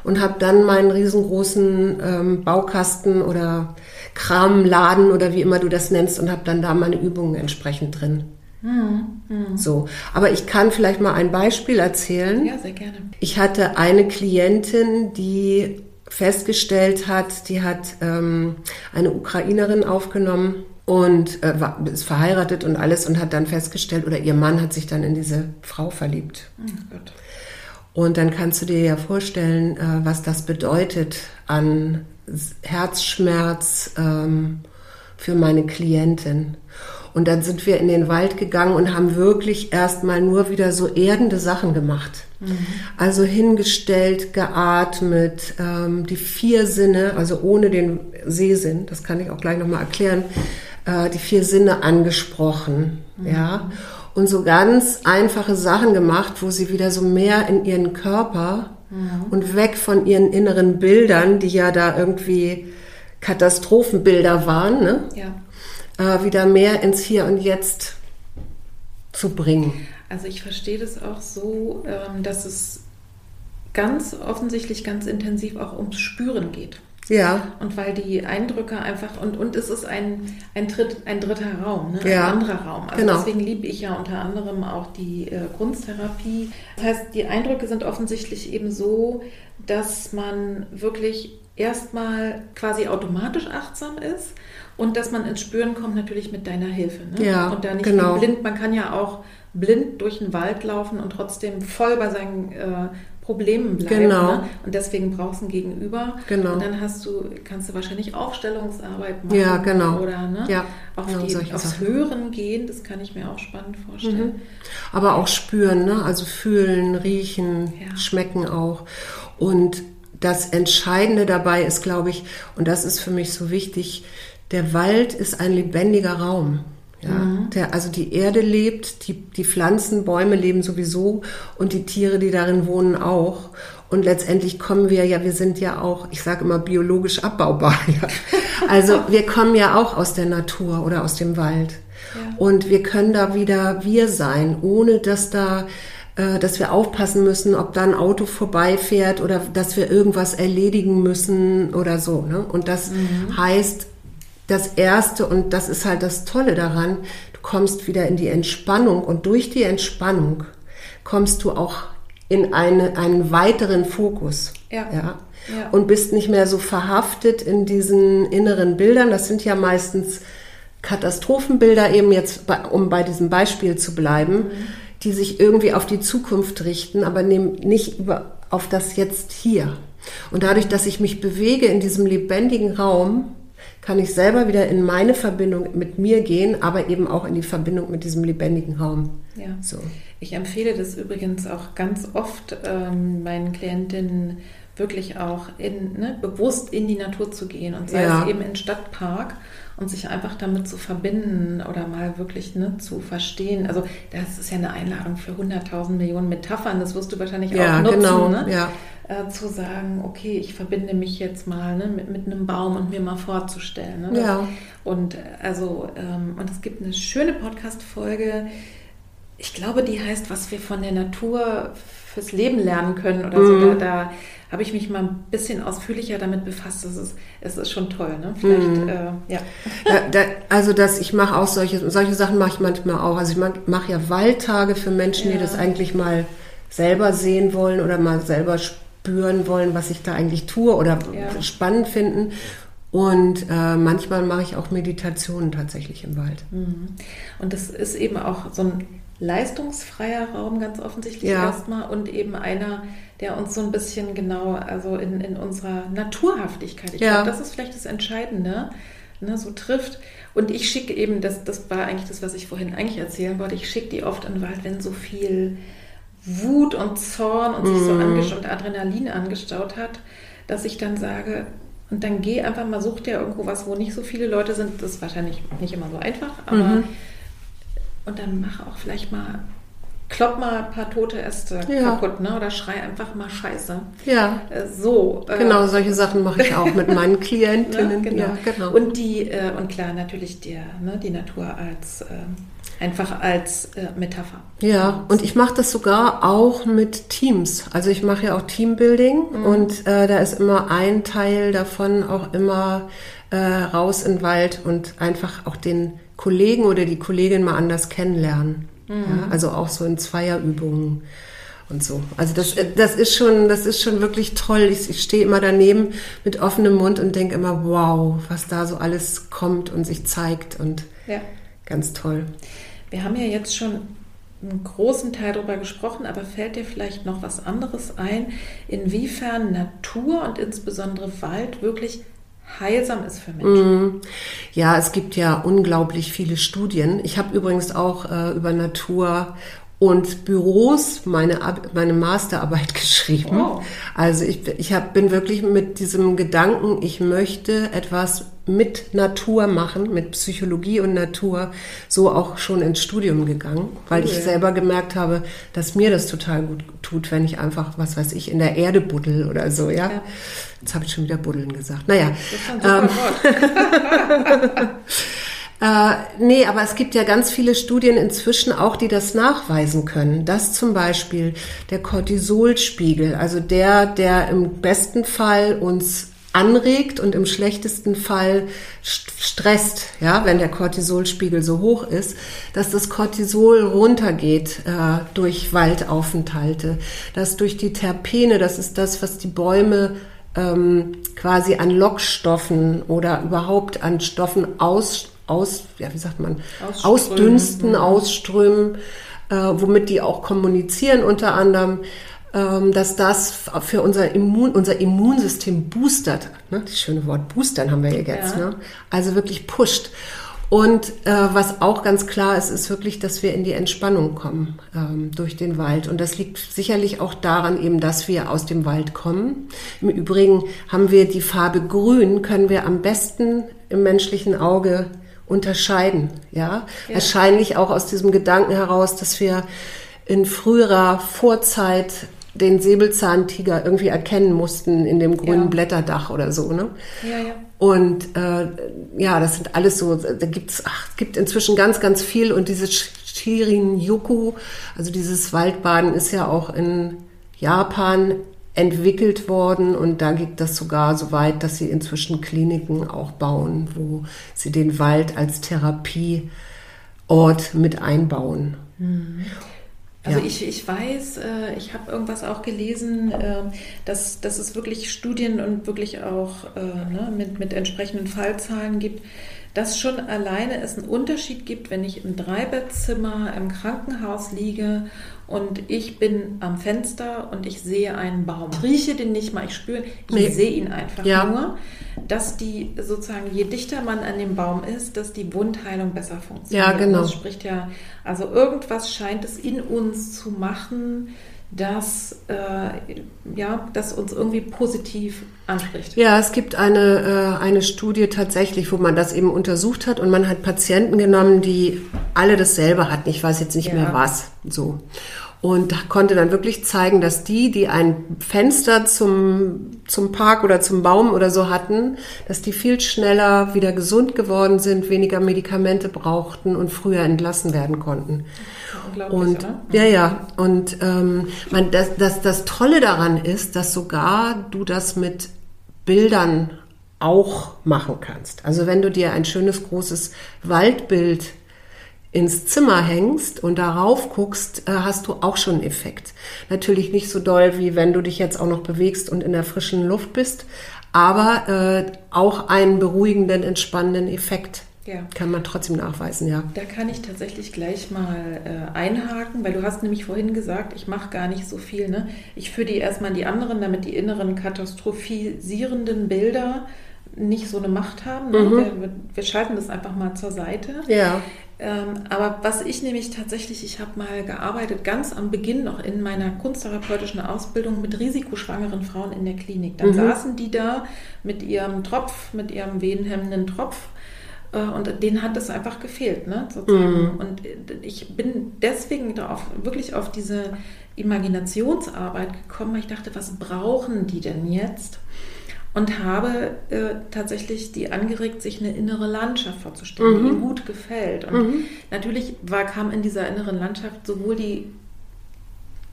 B: und habe dann meinen riesengroßen ähm, Baukasten oder Kramladen oder wie immer du das nennst und habe dann da meine Übungen entsprechend drin. Mhm. So, aber ich kann vielleicht mal ein Beispiel erzählen.
A: Ja, sehr gerne.
B: Ich hatte eine Klientin, die festgestellt hat, die hat ähm, eine Ukrainerin aufgenommen und äh, war, ist verheiratet und alles und hat dann festgestellt, oder ihr Mann hat sich dann in diese Frau verliebt. Oh und dann kannst du dir ja vorstellen, äh, was das bedeutet an Herzschmerz ähm, für meine Klientin. Und dann sind wir in den Wald gegangen und haben wirklich erstmal nur wieder so erdende Sachen gemacht. Mhm. Also hingestellt, geatmet, ähm, die vier Sinne, also ohne den Sehsinn, das kann ich auch gleich nochmal erklären, äh, die vier Sinne angesprochen. Mhm. Ja. Und so ganz einfache Sachen gemacht, wo sie wieder so mehr in ihren Körper mhm. und weg von ihren inneren Bildern, die ja da irgendwie Katastrophenbilder waren, ne? ja äh, wieder mehr ins Hier und Jetzt zu bringen.
A: Also ich verstehe das auch so, ähm, dass es ganz offensichtlich ganz intensiv auch ums Spüren geht. Ja. Und weil die Eindrücke einfach, und, und es ist ein, ein, Dritt, ein dritter Raum, ne?
B: ja.
A: ein anderer Raum. Also genau. deswegen liebe ich ja unter anderem auch die äh, Kunsttherapie. Das heißt, die Eindrücke sind offensichtlich eben so, dass man wirklich erstmal quasi automatisch achtsam ist und dass man ins Spüren kommt natürlich mit deiner Hilfe. Ne?
B: Ja,
A: und da nicht
B: genau.
A: blind, man kann ja auch blind durch den Wald laufen und trotzdem voll bei seinen äh, Problemen bleiben.
B: Genau.
A: Ne? Und deswegen brauchst du ein Gegenüber.
B: Genau.
A: Und dann hast du, kannst du wahrscheinlich Aufstellungsarbeit machen.
B: Ja, genau.
A: Oder ne?
B: ja,
A: auf
B: genau,
A: die, aufs Sachen. Hören gehen, das kann ich mir auch spannend vorstellen. Mhm.
B: Aber auch spüren, ne? also fühlen, riechen, ja. schmecken auch. Und das Entscheidende dabei ist, glaube ich, und das ist für mich so wichtig, der Wald ist ein lebendiger Raum. Ja, mhm. der, also die Erde lebt, die, die Pflanzen, Bäume leben sowieso und die Tiere, die darin wohnen, auch. Und letztendlich kommen wir ja, wir sind ja auch, ich sage immer, biologisch abbaubar. Ja. Also wir kommen ja auch aus der Natur oder aus dem Wald. Ja. Und wir können da wieder wir sein, ohne dass da äh, dass wir aufpassen müssen, ob da ein Auto vorbeifährt oder dass wir irgendwas erledigen müssen oder so. Ne? Und das mhm. heißt, das Erste, und das ist halt das Tolle daran, du kommst wieder in die Entspannung und durch die Entspannung kommst du auch in eine, einen weiteren Fokus.
A: Ja.
B: ja. ja. Und bist nicht mehr so verhaftet in diesen inneren Bildern. Das sind ja meistens Katastrophenbilder, eben jetzt, bei, um bei diesem Beispiel zu bleiben, mhm. die sich irgendwie auf die Zukunft richten, aber nicht über, auf das Jetzt hier. Und dadurch, dass ich mich bewege in diesem lebendigen Raum, kann ich selber wieder in meine Verbindung mit mir gehen, aber eben auch in die Verbindung mit diesem lebendigen Raum.
A: Ja. So. Ich empfehle das übrigens auch ganz oft ähm, meinen Klientinnen wirklich auch in, ne, bewusst in die Natur zu gehen und sei ja. es eben in Stadtpark und sich einfach damit zu verbinden oder mal wirklich ne, zu verstehen. Also das ist ja eine Einladung für 100.000 Millionen Metaphern, das wirst du wahrscheinlich
B: ja,
A: auch nutzen.
B: Genau,
A: ne?
B: ja.
A: Äh, zu sagen, okay, ich verbinde mich jetzt mal ne, mit, mit einem Baum und mir mal vorzustellen. Ne?
B: Ja.
A: Und also, ähm, und es gibt eine schöne Podcast-Folge, ich glaube, die heißt, was wir von der Natur fürs Leben lernen können oder so. Da,
B: Mhm.
A: da habe ich mich mal ein bisschen ausführlicher damit befasst. Das ist, es ist schon toll, ne? Vielleicht,
B: Mhm.
A: äh, ja.
B: Ja, da, also das, ich mache auch solche, solche Sachen mache ich manchmal auch. Also ich mache ja Waldtage für Menschen, die
A: Ja.
B: das eigentlich mal selber sehen wollen oder mal selber spüren wollen, was ich da eigentlich tue oder
A: Ja.
B: spannend finden. Und äh, manchmal mache ich auch Meditationen tatsächlich im Wald.
A: Mhm. Und das ist eben auch so ein leistungsfreier Raum ganz offensichtlich
B: Ja.
A: erstmal und eben einer, der uns so ein bisschen genau, also in, in unserer Naturhaftigkeit, ich
B: Ja.
A: glaube, das ist vielleicht das Entscheidende, ne, so trifft. Und ich schicke eben, das, das war eigentlich das, was ich vorhin eigentlich erzählen wollte, ich schicke die oft in den Wald, wenn so viel Wut und Zorn und sich so
B: Mhm.
A: angestaut und Adrenalin angestaut hat, dass ich dann sage, und dann geh einfach mal, such dir irgendwo was, wo nicht so viele Leute sind. Das ist wahrscheinlich nicht immer so einfach, aber
B: Mhm.
A: und dann mach auch vielleicht mal, klopp mal ein paar tote Äste
B: Ja.
A: kaputt, ne? Oder schrei einfach mal Scheiße.
B: Ja,
A: Äh, so. äh,
B: genau, solche Sachen mache ich auch mit meinen Klientinnen.
A: Ne? Genau.
B: Ja, genau.
A: Und die, äh, und klar, natürlich der, ne, die Natur als äh, einfach als äh, Metapher.
B: Ja, und ich mache das sogar auch mit Teams. Also ich mache ja auch Teambuilding
A: Mhm.
B: und äh, da ist immer ein Teil davon auch immer äh, raus in den Wald und einfach auch den Kollegen oder die Kollegin mal anders kennenlernen.
A: Mhm.
B: Ja, also auch so in Zweierübungen. und so. Also das, das ist schon, das ist schon wirklich toll. Ich, ich stehe immer daneben mit offenem Mund und denke immer, wow, was da so alles kommt und sich zeigt und ja. ganz toll.
A: Wir haben ja jetzt schon einen großen Teil darüber gesprochen, aber fällt dir vielleicht noch was anderes ein, inwiefern Natur und insbesondere Wald wirklich heilsam ist für Menschen?
B: Mm. Ja, es gibt ja unglaublich viele Studien. Ich habe übrigens auch äh, über Natur und Büros meine, meine Masterarbeit geschrieben. Oh. Also ich, ich hab, bin wirklich mit diesem Gedanken, ich möchte etwas mit Natur machen, mit Psychologie und Natur, so auch schon ins Studium gegangen, weil cool. ich selber gemerkt habe, dass mir das total gut tut, wenn ich einfach, was weiß ich, in der Erde buddel oder so, ja. ja. Jetzt habe ich schon wieder buddeln gesagt. Naja. Das ist ähm, Äh, nee, aber es gibt ja ganz viele Studien inzwischen auch, die das nachweisen können, dass zum Beispiel der Cortisolspiegel, also der, der im besten Fall uns anregt und im schlechtesten Fall stresst, ja, wenn der Cortisolspiegel so hoch ist, dass das Cortisol runtergeht äh, durch Waldaufenthalte, dass durch die Terpene, das ist das, was die Bäume ähm, quasi an Lockstoffen oder überhaupt an Stoffen aus aus, ja, wie sagt man, ausströmen. ausdünsten, mhm. ausströmen, äh, womit die auch kommunizieren unter anderem, dass das für unser, Immun, unser Immunsystem boostert. Ne? Das schöne Wort boostern haben wir hier jetzt. Ja. Ne? Also wirklich pusht. Und äh, was auch ganz klar ist, ist wirklich, dass wir in die Entspannung kommen ähm, durch den Wald. Und das liegt sicherlich auch daran eben, dass wir aus dem Wald kommen. Im Übrigen haben wir die Farbe Grün, können wir am besten im menschlichen Auge unterscheiden. Ja? ja, wahrscheinlich auch aus diesem Gedanken heraus, dass wir in früherer Vorzeit den Säbelzahntiger irgendwie erkennen mussten in dem grünen ja. Blätterdach oder so. Ne? Ja, ja. Und äh, ja, das sind alles so, da gibt's, ach, es gibt inzwischen ganz, ganz viel und dieses Shirin-Yoku, also dieses Waldbaden ist ja auch in Japan entwickelt worden und da geht das sogar so weit, dass sie inzwischen Kliniken auch bauen, wo sie den Wald als Therapieort mit einbauen.
A: Mhm. Also ja. ich, ich weiß, äh, ich habe irgendwas auch gelesen, äh, dass, dass es wirklich Studien und wirklich auch äh, ne, mit, mit entsprechenden Fallzahlen gibt, dass schon alleine es einen Unterschied gibt, wenn ich im Dreibettzimmer im Krankenhaus liege und ich bin am Fenster und ich sehe einen Baum. Ich rieche den nicht mal, ich spüre, ich nee. sehe ihn einfach ja. nur, dass die sozusagen, je dichter man an dem Baum ist, dass die Wundheilung besser funktioniert.
B: Ja, genau.
A: Das spricht ja, also irgendwas scheint es in uns zu machen, das, äh, ja, das uns irgendwie positiv anspricht.
B: Ja, es gibt eine, äh, eine Studie tatsächlich, wo man das eben untersucht hat und man hat Patienten genommen, die alle dasselbe hatten. Ich weiß jetzt nicht ja. mehr was. So und konnte dann wirklich zeigen, dass die, die ein Fenster zum, zum Park oder zum Baum oder so hatten, dass die viel schneller wieder gesund geworden sind, weniger Medikamente brauchten und früher entlassen werden konnten. Und oder? ja, ja. Und ähm, man, das, das, das Tolle daran ist, dass sogar du das mit Bildern auch machen kannst. Also wenn du dir ein schönes großes Waldbild ins Zimmer hängst und darauf guckst, äh, hast du auch schon einen Effekt. Natürlich nicht so doll, wie wenn du dich jetzt auch noch bewegst und in der frischen Luft bist, aber äh, auch einen beruhigenden, entspannenden Effekt. Ja. Kann man trotzdem nachweisen, ja.
A: Da kann ich tatsächlich gleich mal äh, einhaken, weil du hast nämlich vorhin gesagt, ich mache gar nicht so viel. Ne? Ich führe die erstmal in die anderen, damit die inneren katastrophisierenden Bilder nicht so eine Macht haben. Ne? Mhm. Wir, wir, schalten das einfach mal zur Seite.
B: Ja.
A: Ähm, aber was ich nämlich tatsächlich, ich habe mal gearbeitet, ganz am Beginn noch in meiner kunsttherapeutischen Ausbildung mit risikoschwangeren Frauen in der Klinik. Dann mhm. saßen die da mit ihrem Tropf, mit ihrem wehenhemmenden Tropf äh, und denen hat das einfach gefehlt. Ne, sozusagen. Mhm. Und äh, ich bin deswegen darauf, wirklich auf diese Imaginationsarbeit gekommen, weil ich dachte, was brauchen die denn jetzt? Und habe äh, tatsächlich die angeregt, sich eine innere Landschaft vorzustellen, mhm. die ihnen gut gefällt. Und mhm. natürlich war, kam in dieser inneren Landschaft sowohl die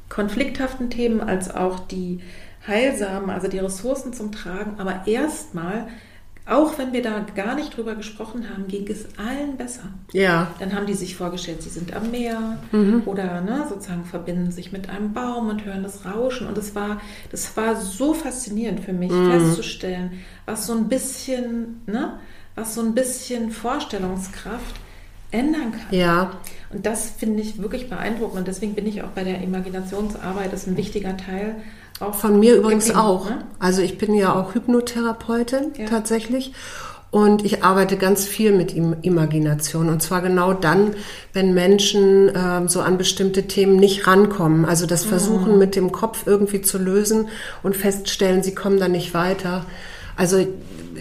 A: konflikthaften Themen als auch die heilsamen, also die Ressourcen zum Tragen. Aber erstmal auch wenn wir da gar nicht drüber gesprochen haben, ging es allen besser.
B: Ja.
A: Dann haben die sich vorgestellt, sie sind am Meer oder ne, sozusagen verbinden sich mit einem Baum und hören das Rauschen. Und es war, das war so faszinierend für mich festzustellen, was so ein bisschen, ne, was so ein bisschen Vorstellungskraft ändern kann.
B: Ja.
A: Und das finde ich wirklich beeindruckend. Und deswegen bin ich auch bei der Imaginationsarbeit, das ist ein wichtiger Teil. Auch
B: Von mir übrigens
A: geblieben,
B: auch.
A: ne?
B: Also ich bin ja auch Hypnotherapeutin
A: Ja.
B: tatsächlich. Und ich arbeite ganz viel mit Im Imagination. Und zwar genau dann, wenn Menschen ähm, so an bestimmte Themen nicht rankommen. Also das Versuchen mit dem Kopf irgendwie zu lösen und feststellen, sie kommen da nicht weiter. Also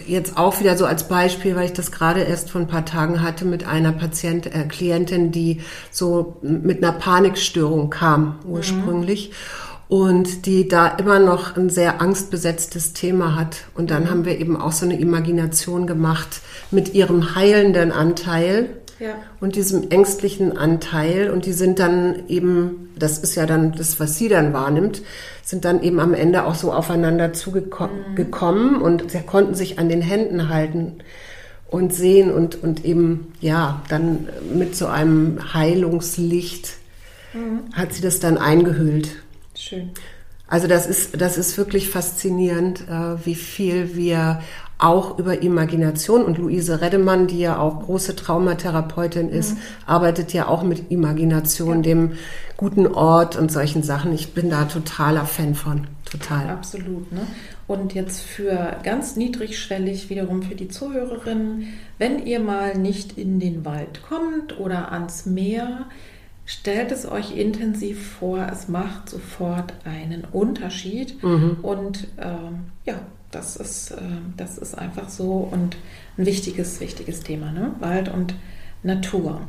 B: jetzt auch wieder so als Beispiel, weil ich das gerade erst vor ein paar Tagen hatte mit einer Patient, äh, Klientin, die so mit einer Panikstörung kam ursprünglich und die da immer noch ein sehr angstbesetztes Thema hat. Und dann haben wir eben auch so eine Imagination gemacht mit ihrem heilenden Anteil
A: Ja.
B: und diesem ängstlichen Anteil. Und die sind dann eben, das ist ja dann das, was sie dann wahrnimmt, sind dann eben am Ende auch so aufeinander zugekommen und sie konnten sich an den Händen halten und sehen und, und eben, ja, dann mit so einem Heilungslicht hat sie das dann eingehüllt.
A: Schön.
B: Also das ist, das ist wirklich faszinierend, äh, wie viel wir auch über Imagination und Luise Reddemann, die ja auch große Traumatherapeutin ist, arbeitet ja auch mit Imagination, dem guten Ort und solchen Sachen. Ich bin da totaler Fan von. Total.
A: Absolut. Ne? Und jetzt für ganz niedrigschwellig wiederum für die Zuhörerinnen, wenn ihr mal nicht in den Wald kommt oder ans Meer, stellt es euch intensiv vor, es macht sofort einen Unterschied. Und ähm, ja, das ist, äh, das ist einfach so und ein wichtiges, wichtiges Thema, ne? Wald und Natur.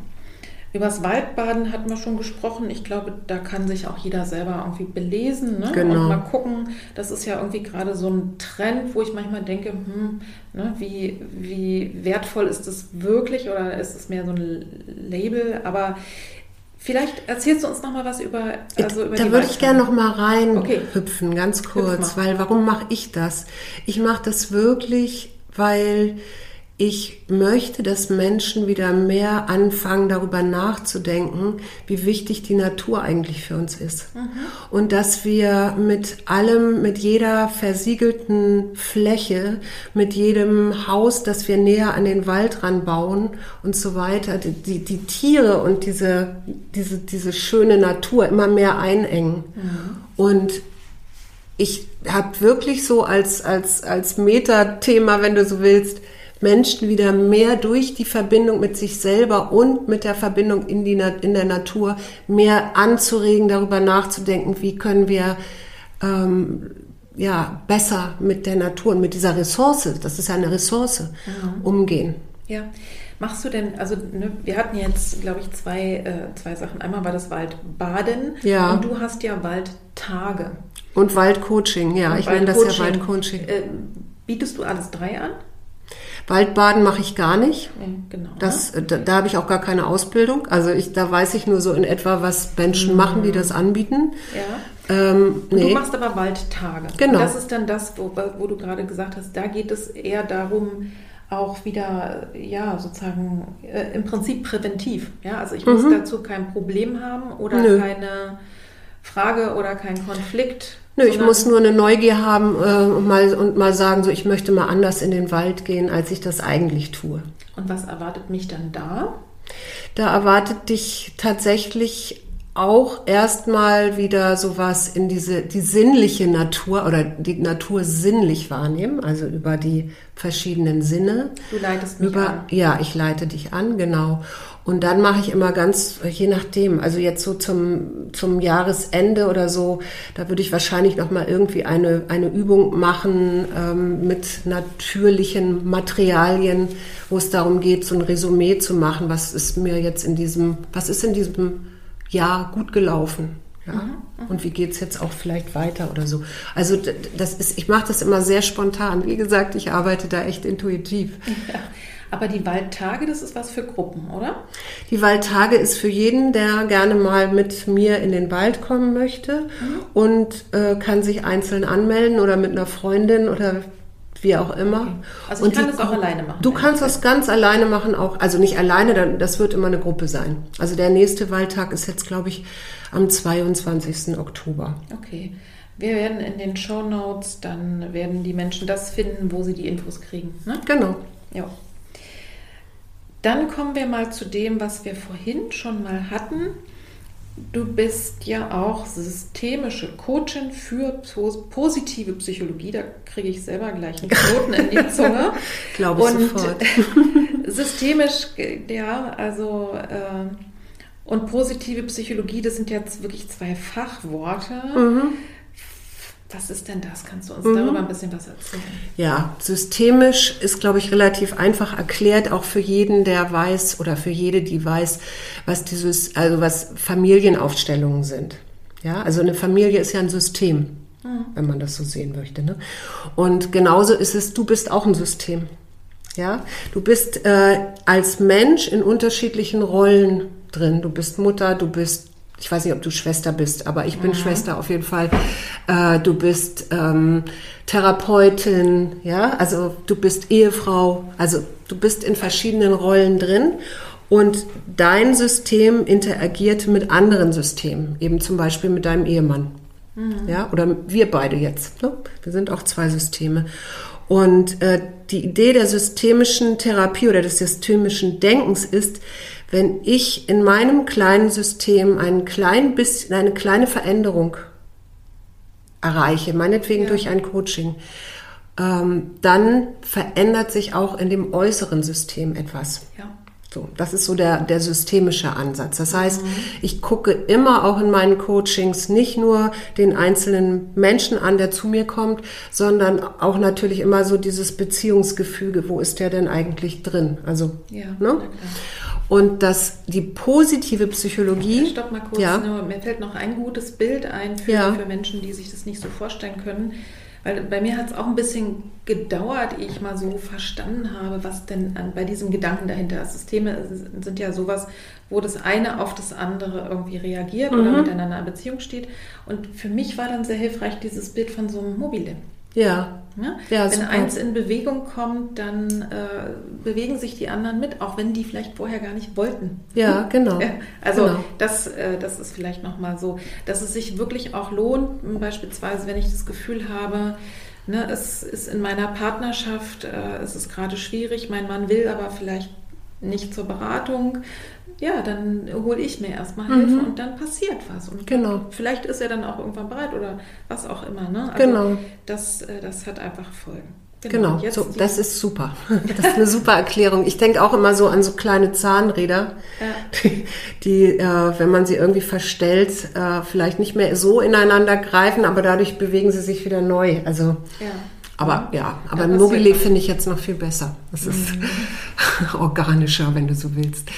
A: Übers Waldbaden hatten wir schon gesprochen. Ich glaube, da kann sich auch jeder selber irgendwie belesen ne?
B: Genau.
A: und mal gucken. Das ist ja irgendwie gerade so ein Trend, wo ich manchmal denke, hm, ne, wie, wie wertvoll ist es wirklich oder ist es mehr so ein Label? Aber vielleicht erzählst du uns noch mal was über, also über
B: da würde ich gerne noch mal rein
A: Okay.
B: hüpfen, ganz kurz,
A: mal.
B: weil warum mache ich das? Ich mache das wirklich, weil ich möchte, dass Menschen wieder mehr anfangen, darüber nachzudenken, wie wichtig die Natur eigentlich für uns ist. Und dass wir mit allem, mit jeder versiegelten Fläche, mit jedem Haus, das wir näher an den Wald ranbauen und so weiter, die, die, Tiere und diese, diese, diese schöne Natur immer mehr einengen. Und ich habe wirklich so als, als, als Metathema, wenn du so willst, Menschen wieder mehr durch die Verbindung mit sich selber und mit der Verbindung in, die, in der Natur mehr anzuregen, darüber nachzudenken, wie können wir ähm, ja, besser mit der Natur und mit dieser Ressource, das ist ja eine Ressource, umgehen.
A: Ja. Machst du denn, also ne, wir hatten jetzt, glaube ich, zwei, äh, zwei Sachen. Einmal war das Waldbaden
B: Ja.
A: und du hast ja Waldtage.
B: Und Waldcoaching, ja, ich nenne das ja Waldcoaching.
A: Äh, bietest du alles drei an?
B: Waldbaden mache ich gar nicht.
A: Genau.
B: Das, äh, da, da habe ich auch gar keine Ausbildung. Also ich, da weiß ich nur so in etwa, was Menschen machen, die das anbieten.
A: ja.
B: Ähm, nee.
A: du machst aber Waldtage.
B: Genau.
A: Und das ist dann das, wo, wo du gerade gesagt hast, da geht es eher darum, auch wieder, ja, sozusagen äh, im Prinzip präventiv. Ja, also ich muss dazu kein Problem haben oder
B: Mhm. Nö.
A: keine Frage oder keinen Konflikt.
B: Nö, ich muss nur eine Neugier haben äh, und, mal, und mal sagen, so ich möchte mal anders in den Wald gehen, als ich das eigentlich tue.
A: Und was erwartet mich dann da?
B: Da erwartet dich tatsächlich auch erstmal wieder sowas in diese die sinnliche Natur oder die Natur sinnlich wahrnehmen, also über die verschiedenen Sinne.
A: Du leitest mich
B: Über,
A: an.
B: ja, ich leite dich an, genau. Und dann mache ich immer ganz, je nachdem, also jetzt so zum, zum Jahresende oder so, da würde ich wahrscheinlich nochmal irgendwie eine, eine Übung machen ähm, mit natürlichen Materialien, wo es darum geht, so ein Resümee zu machen, was ist mir jetzt in diesem, was ist in diesem Jahr gut gelaufen. Ja? Und wie geht's jetzt auch vielleicht weiter oder so. Also das ist, ich mache das immer sehr spontan. Wie gesagt, ich arbeite da echt intuitiv.
A: Ja. Aber die Waldtage, das ist was für Gruppen, oder?
B: Die Waldtage ist für jeden, der gerne mal mit mir in den Wald kommen möchte und äh, kann sich einzeln anmelden oder mit einer Freundin oder wie auch immer. Okay.
A: Also ich und kann die, das auch alleine machen.
B: Du kannst das ganz alleine machen, auch, also nicht alleine, das wird immer eine Gruppe sein. Also der nächste Wahltag ist jetzt, glaube ich, am 22. Oktober.
A: Okay. Wir werden in den Show Notes, dann werden die Menschen das finden, wo sie die Infos kriegen. Ne?
B: Genau.
A: Ja. Dann kommen wir mal zu dem, was wir vorhin schon mal hatten. Du bist ja auch systemische Coachin für positive Psychologie. Da kriege ich selber gleich einen Knoten in die Zunge.
B: Glaube ich und sofort.
A: systemisch, ja, also äh, und positive Psychologie, das sind jetzt wirklich zwei Fachworte. Mhm. Was ist denn das? Kannst du uns mhm. darüber ein bisschen was erzählen?
B: Ja, systemisch ist, glaube ich, relativ einfach erklärt, auch für jeden, der weiß oder für jede, die weiß, was dieses, also was Familienaufstellungen sind. Ja, also eine Familie ist ja ein System, mhm. wenn man das so sehen möchte. Ne? Und genauso ist es, du bist auch ein System. Ja, du bist äh, als Mensch in unterschiedlichen Rollen drin. Du bist Mutter, du bist ich weiß nicht, ob du Schwester bist, aber ich bin mhm. Schwester auf jeden Fall. Äh, du bist ähm, Therapeutin, ja, also du bist Ehefrau, also du bist in verschiedenen Rollen drin und dein System interagiert mit anderen Systemen, eben zum Beispiel mit deinem Ehemann. Mhm. Ja, oder wir beide jetzt. Ne? Wir sind auch zwei Systeme. Und äh, die Idee der systemischen Therapie oder des systemischen Denkens ist, wenn ich in meinem kleinen System ein klein bisschen, eine kleine Veränderung erreiche, meinetwegen ja. durch ein Coaching, ähm, dann verändert sich auch in dem äußeren System etwas. Ja. So, das ist so der, der systemische Ansatz. Das heißt, mhm. ich gucke immer auch in meinen Coachings nicht nur den einzelnen Menschen an, der zu mir kommt, sondern auch natürlich immer so dieses Beziehungsgefüge. Wo ist der denn eigentlich drin? Also, ja, ne? Und dass die positive Psychologie.
A: Stopp mal kurz, ja. nur, mir fällt noch ein gutes Bild ein für, ja. für Menschen, die sich das nicht so vorstellen können. Weil bei mir hat es auch ein bisschen gedauert, ehe ich mal so verstanden habe, was denn an, bei diesem Gedanken dahinter ist. Systeme sind ja sowas, wo das eine auf das andere irgendwie reagiert mhm. oder miteinander in Beziehung steht. Und für mich war dann sehr hilfreich dieses Bild von so einem Mobile.
B: Ja.
A: ja? ja wenn super. eins in Bewegung kommt, dann äh, bewegen sich die anderen mit, auch wenn die vielleicht vorher gar nicht wollten.
B: Ja, genau.
A: Also
B: genau.
A: Das, äh, das ist vielleicht nochmal so, dass es sich wirklich auch lohnt, beispielsweise wenn ich das Gefühl habe, ne, es ist in meiner Partnerschaft, äh, es ist gerade schwierig, mein Mann will aber vielleicht nicht zur Beratung, ja, dann hole ich mir erstmal Hilfe mhm. und dann passiert was. Und
B: genau.
A: vielleicht ist er dann auch irgendwann bereit oder was auch immer. Ne? Also
B: genau.
A: Das, äh, das hat einfach Folgen.
B: Genau, genau. So, das ist super. Das ist eine super Erklärung. Ich denke auch immer so an so kleine Zahnräder, ja. die, die äh, wenn man sie irgendwie verstellt, äh, vielleicht nicht mehr so ineinander greifen, aber dadurch bewegen sie sich wieder neu. Also ja. Aber ja, aber ja, Mobile finde ich jetzt noch viel besser. Das ist mhm. organischer, wenn du so willst.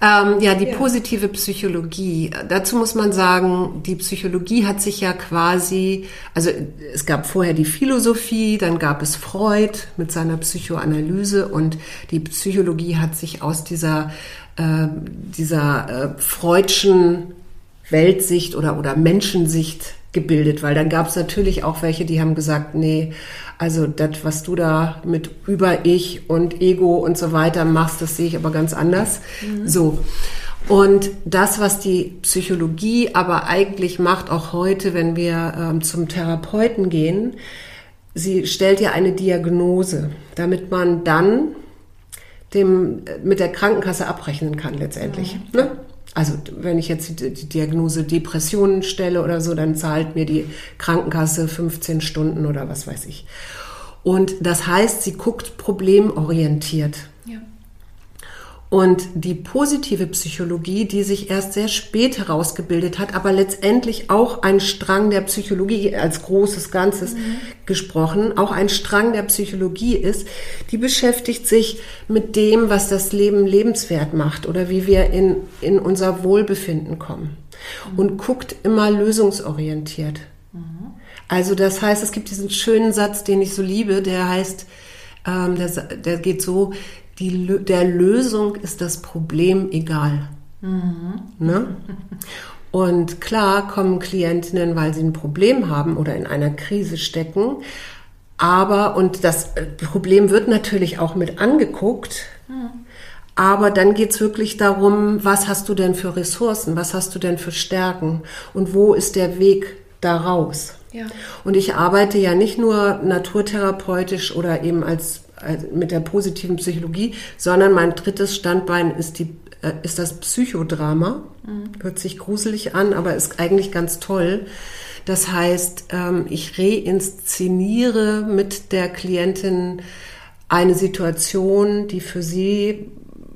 B: Ähm, ja, die ja. positive Psychologie. Dazu muss man sagen, die Psychologie hat sich ja quasi, also es gab vorher die Philosophie, dann gab es Freud mit seiner Psychoanalyse und die Psychologie hat sich aus dieser, äh, dieser äh, freudschen Weltsicht oder, oder Menschensicht gebildet, weil dann gab es natürlich auch welche, die haben gesagt, nee, also das, was du da mit Über-Ich und Ego und so weiter machst, das sehe ich aber ganz anders. Mhm. So. Und das, was die Psychologie aber eigentlich macht, auch heute, wenn wir ähm, zum Therapeuten gehen, sie stellt ja eine Diagnose, damit man dann dem, mit der Krankenkasse abrechnen kann letztendlich. Mhm. Ne? Also wenn ich jetzt die, Diagnose Depressionen stelle oder so, dann zahlt mir die Krankenkasse 15 Stunden oder was weiß ich. Und das heißt, sie guckt problemorientiert. Und die positive Psychologie, die sich erst sehr spät herausgebildet hat, aber letztendlich auch ein Strang der Psychologie als großes Ganzes mhm. gesprochen, auch ein Strang der Psychologie ist, die beschäftigt sich mit dem, was das Leben lebenswert macht oder wie wir in, in unser Wohlbefinden kommen mhm. und guckt immer lösungsorientiert. Mhm. Also das heißt, es gibt diesen schönen Satz, den ich so liebe, der heißt, ähm, der, der geht so, die, der Lösung ist das Problem egal. Mhm. Ne? Und klar kommen Klientinnen, weil sie ein Problem haben oder in einer Krise stecken, Aber, und das äh, Problem wird natürlich auch mit angeguckt, aber dann geht's wirklich darum, was hast du denn für Ressourcen, was hast du denn für Stärken und wo ist der Weg daraus? Ja. Und ich arbeite ja nicht nur naturtherapeutisch oder eben als mit der positiven Psychologie, sondern mein drittes Standbein ist die äh, ist das Psychodrama. Mhm. Hört sich gruselig an, aber ist eigentlich ganz toll. Das heißt, ähm, ich reinszeniere mit der Klientin eine Situation, die für sie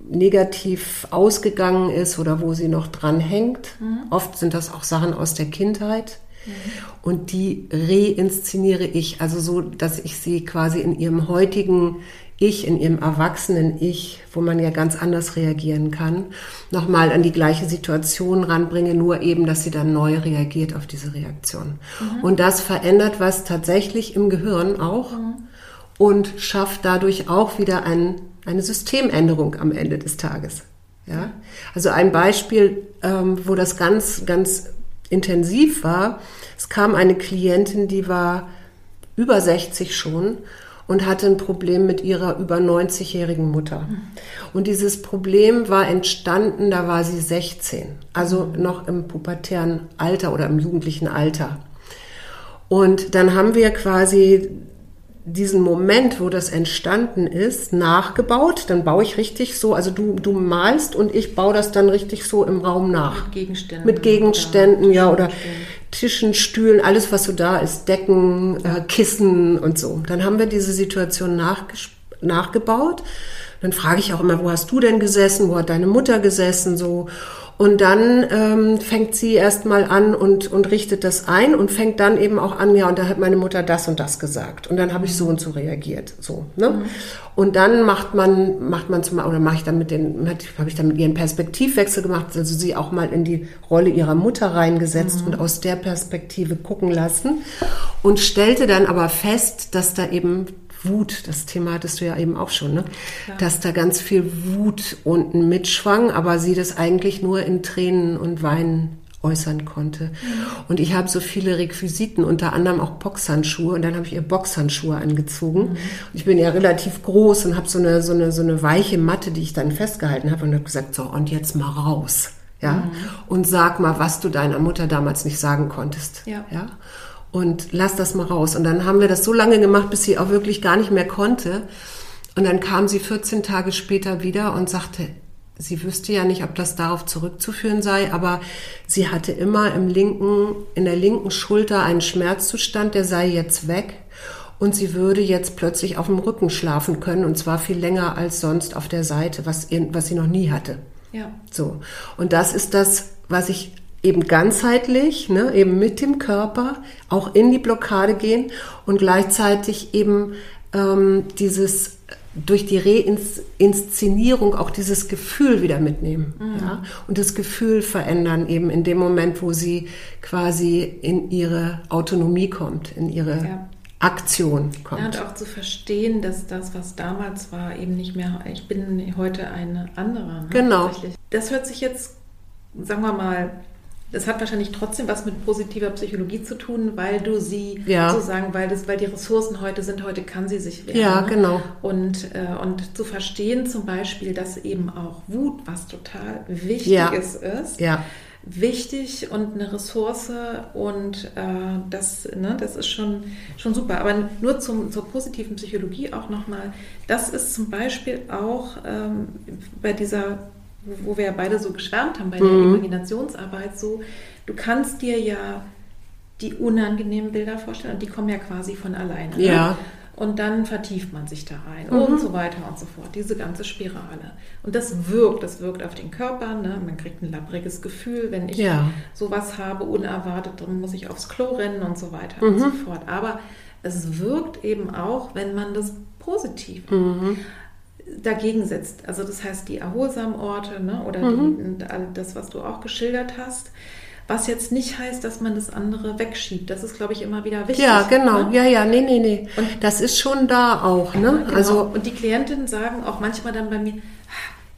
B: negativ ausgegangen ist oder wo sie noch dran hängt. Mhm. Oft sind das auch Sachen aus der Kindheit. Mhm. Und die reinszeniere ich, also so, dass ich sie quasi in ihrem heutigen Ich, in ihrem erwachsenen Ich, wo man ja ganz anders reagieren kann, nochmal an die gleiche Situation ranbringe, nur eben, dass sie dann neu reagiert auf diese Reaktion. Mhm. Und das verändert was tatsächlich im Gehirn auch mhm. und schafft dadurch auch wieder ein eine Systemänderung am Ende des Tages. Ja? Also ein Beispiel, ähm, wo das ganz, ganz intensiv war. Es kam eine Klientin, die war über 60 schon und hatte ein Problem mit ihrer über 90-jährigen Mutter. Und dieses Problem war entstanden, da war sie 16, also noch im pubertären Alter oder im jugendlichen Alter. Und dann haben wir quasi diesen Moment, wo das entstanden ist, nachgebaut. Dann baue ich richtig so, also du, du malst und ich baue das dann richtig so im Raum nach. Mit Gegenständen. Mit Gegenständen, oder ja, oder Tischen, Stühlen, alles, was so da ist, Decken, äh, Kissen und so. Dann haben wir diese Situation nachgebaut. Dann frage ich auch immer, wo hast du denn gesessen? Wo hat deine Mutter gesessen? So. Und dann ähm, fängt sie erstmal an und, und richtet das ein und fängt dann eben auch an, ja, und da hat meine Mutter das und das gesagt. Und dann habe ich so und so reagiert. So, ne? Mhm. Und dann macht man, macht man zum oder mache ich dann mit den, habe ich dann mit ihren Perspektivwechsel gemacht, also sie auch mal in die Rolle ihrer Mutter reingesetzt mhm. und aus der Perspektive gucken lassen. Und stellte dann aber fest, dass da eben Wut, das Thema hattest du ja eben auch schon, ne? Ja. dass da ganz viel Wut unten mitschwang, aber sie das eigentlich nur in Tränen und Weinen äußern konnte. Mhm. Und ich habe so viele Requisiten, unter anderem auch Boxhandschuhe. Und dann habe ich ihr Boxhandschuhe angezogen. Mhm. Ich bin ja relativ groß und habe so eine, so, eine, so eine weiche Matte, die ich dann festgehalten habe und habe gesagt, so, und jetzt mal raus. Ja, mhm. und sag mal, was du deiner Mutter damals nicht sagen konntest. Ja. ja? Und lass das mal raus. Und dann haben wir das so lange gemacht, bis sie auch wirklich gar nicht mehr konnte. Und dann kam sie 14 Tage später wieder und sagte, sie wüsste ja nicht, ob das darauf zurückzuführen sei, aber sie hatte immer im linken, in der linken Schulter einen Schmerzzustand, der sei jetzt weg. Und sie würde jetzt plötzlich auf dem Rücken schlafen können, und zwar viel länger als sonst auf der Seite, was, was sie noch nie hatte. Ja. So. Und das ist das, was ich eben ganzheitlich, ne, eben mit dem Körper auch in die Blockade gehen und gleichzeitig eben ähm, dieses durch die Reinszenierung auch dieses Gefühl wieder mitnehmen mhm. ja? und das Gefühl verändern eben in dem Moment, wo sie quasi in ihre Autonomie kommt, in ihre ja. Aktion kommt. Ja,
A: und auch zu verstehen, dass das, was damals war, eben nicht mehr, ich bin heute eine andere. Ne?
B: Genau.
A: Das hört sich jetzt, sagen wir mal, das hat wahrscheinlich trotzdem was mit positiver Psychologie zu tun, weil du sie ja. sozusagen, weil das, weil die Ressourcen heute sind, heute kann sie sich
B: wehren. Ja, genau.
A: Und, äh, und zu verstehen zum Beispiel, dass eben auch Wut was total Wichtiges ja. ist. Ja. Wichtig und eine Ressource und äh, das, ne, das ist schon, schon super. Aber nur zum, zur positiven Psychologie auch nochmal. Das ist zum Beispiel auch ähm, bei dieser wo wir ja beide so geschwärmt haben bei der mhm. Imaginationsarbeit, so, du kannst dir ja die unangenehmen Bilder vorstellen und die kommen ja quasi von alleine. Ne? Ja. Ne? Und dann vertieft man sich da rein mhm. und so weiter und so fort. Diese ganze Spirale. Und das wirkt, das wirkt auf den Körper. Ne? Man kriegt ein labbriges Gefühl, wenn ich ja. sowas habe, unerwartet, dann muss ich aufs Klo rennen und so weiter mhm. und so fort. Aber es wirkt eben auch, wenn man das positiv. Mhm dagegen setzt. Also das heißt die erholsamen Orte ne, oder mhm. die, das, was du auch geschildert hast. Was jetzt nicht heißt, dass man das andere wegschiebt. Das ist, glaube ich, immer wieder wichtig.
B: Ja, genau. Ne? Ja, ja, nee, nee, nee. Und das ist schon da auch. Ne?
A: Genau. Also und die Klientinnen sagen auch manchmal dann bei mir,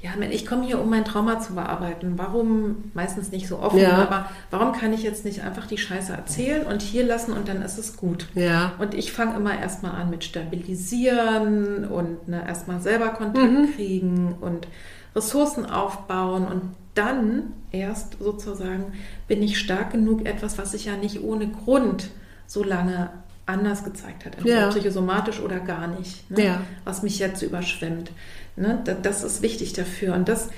A: ja, ich komme hier, um mein Trauma zu bearbeiten. Warum, meistens nicht so offen,
B: Ja.
A: aber warum kann ich jetzt nicht einfach die Scheiße erzählen und hier lassen und dann ist es gut?
B: Ja.
A: Und ich fange immer erstmal an mit Stabilisieren und ne, erstmal selber Kontakt kriegen und Ressourcen aufbauen und dann erst sozusagen bin ich stark genug, etwas, was sich ja nicht ohne Grund so lange anders gezeigt hat, entweder
B: Ja.
A: psychosomatisch oder gar nicht, ne?
B: Ja.
A: was mich jetzt überschwemmt. Ne? Da- Das ist wichtig dafür und das,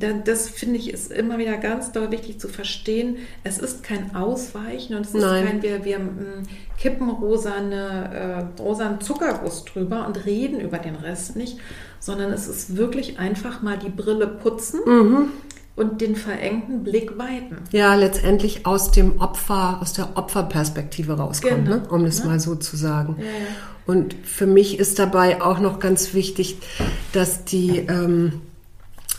A: da- das finde ich ist immer wieder ganz doll wichtig zu verstehen. Es ist kein Ausweichen und es ist
B: Nein.
A: kein, wir, wir mm, kippen rosane, äh, rosanen Zuckerguss drüber und reden über den Rest nicht, sondern es ist wirklich einfach mal die Brille putzen
B: Mhm.
A: Und den verengten Blick weiten.
B: Ja, letztendlich aus dem Opfer, aus der Opferperspektive rauskommt,
A: Genau.
B: ne? um das mal so zu sagen.
A: Ja, ja.
B: Und für mich ist dabei auch noch ganz wichtig, dass die, ähm,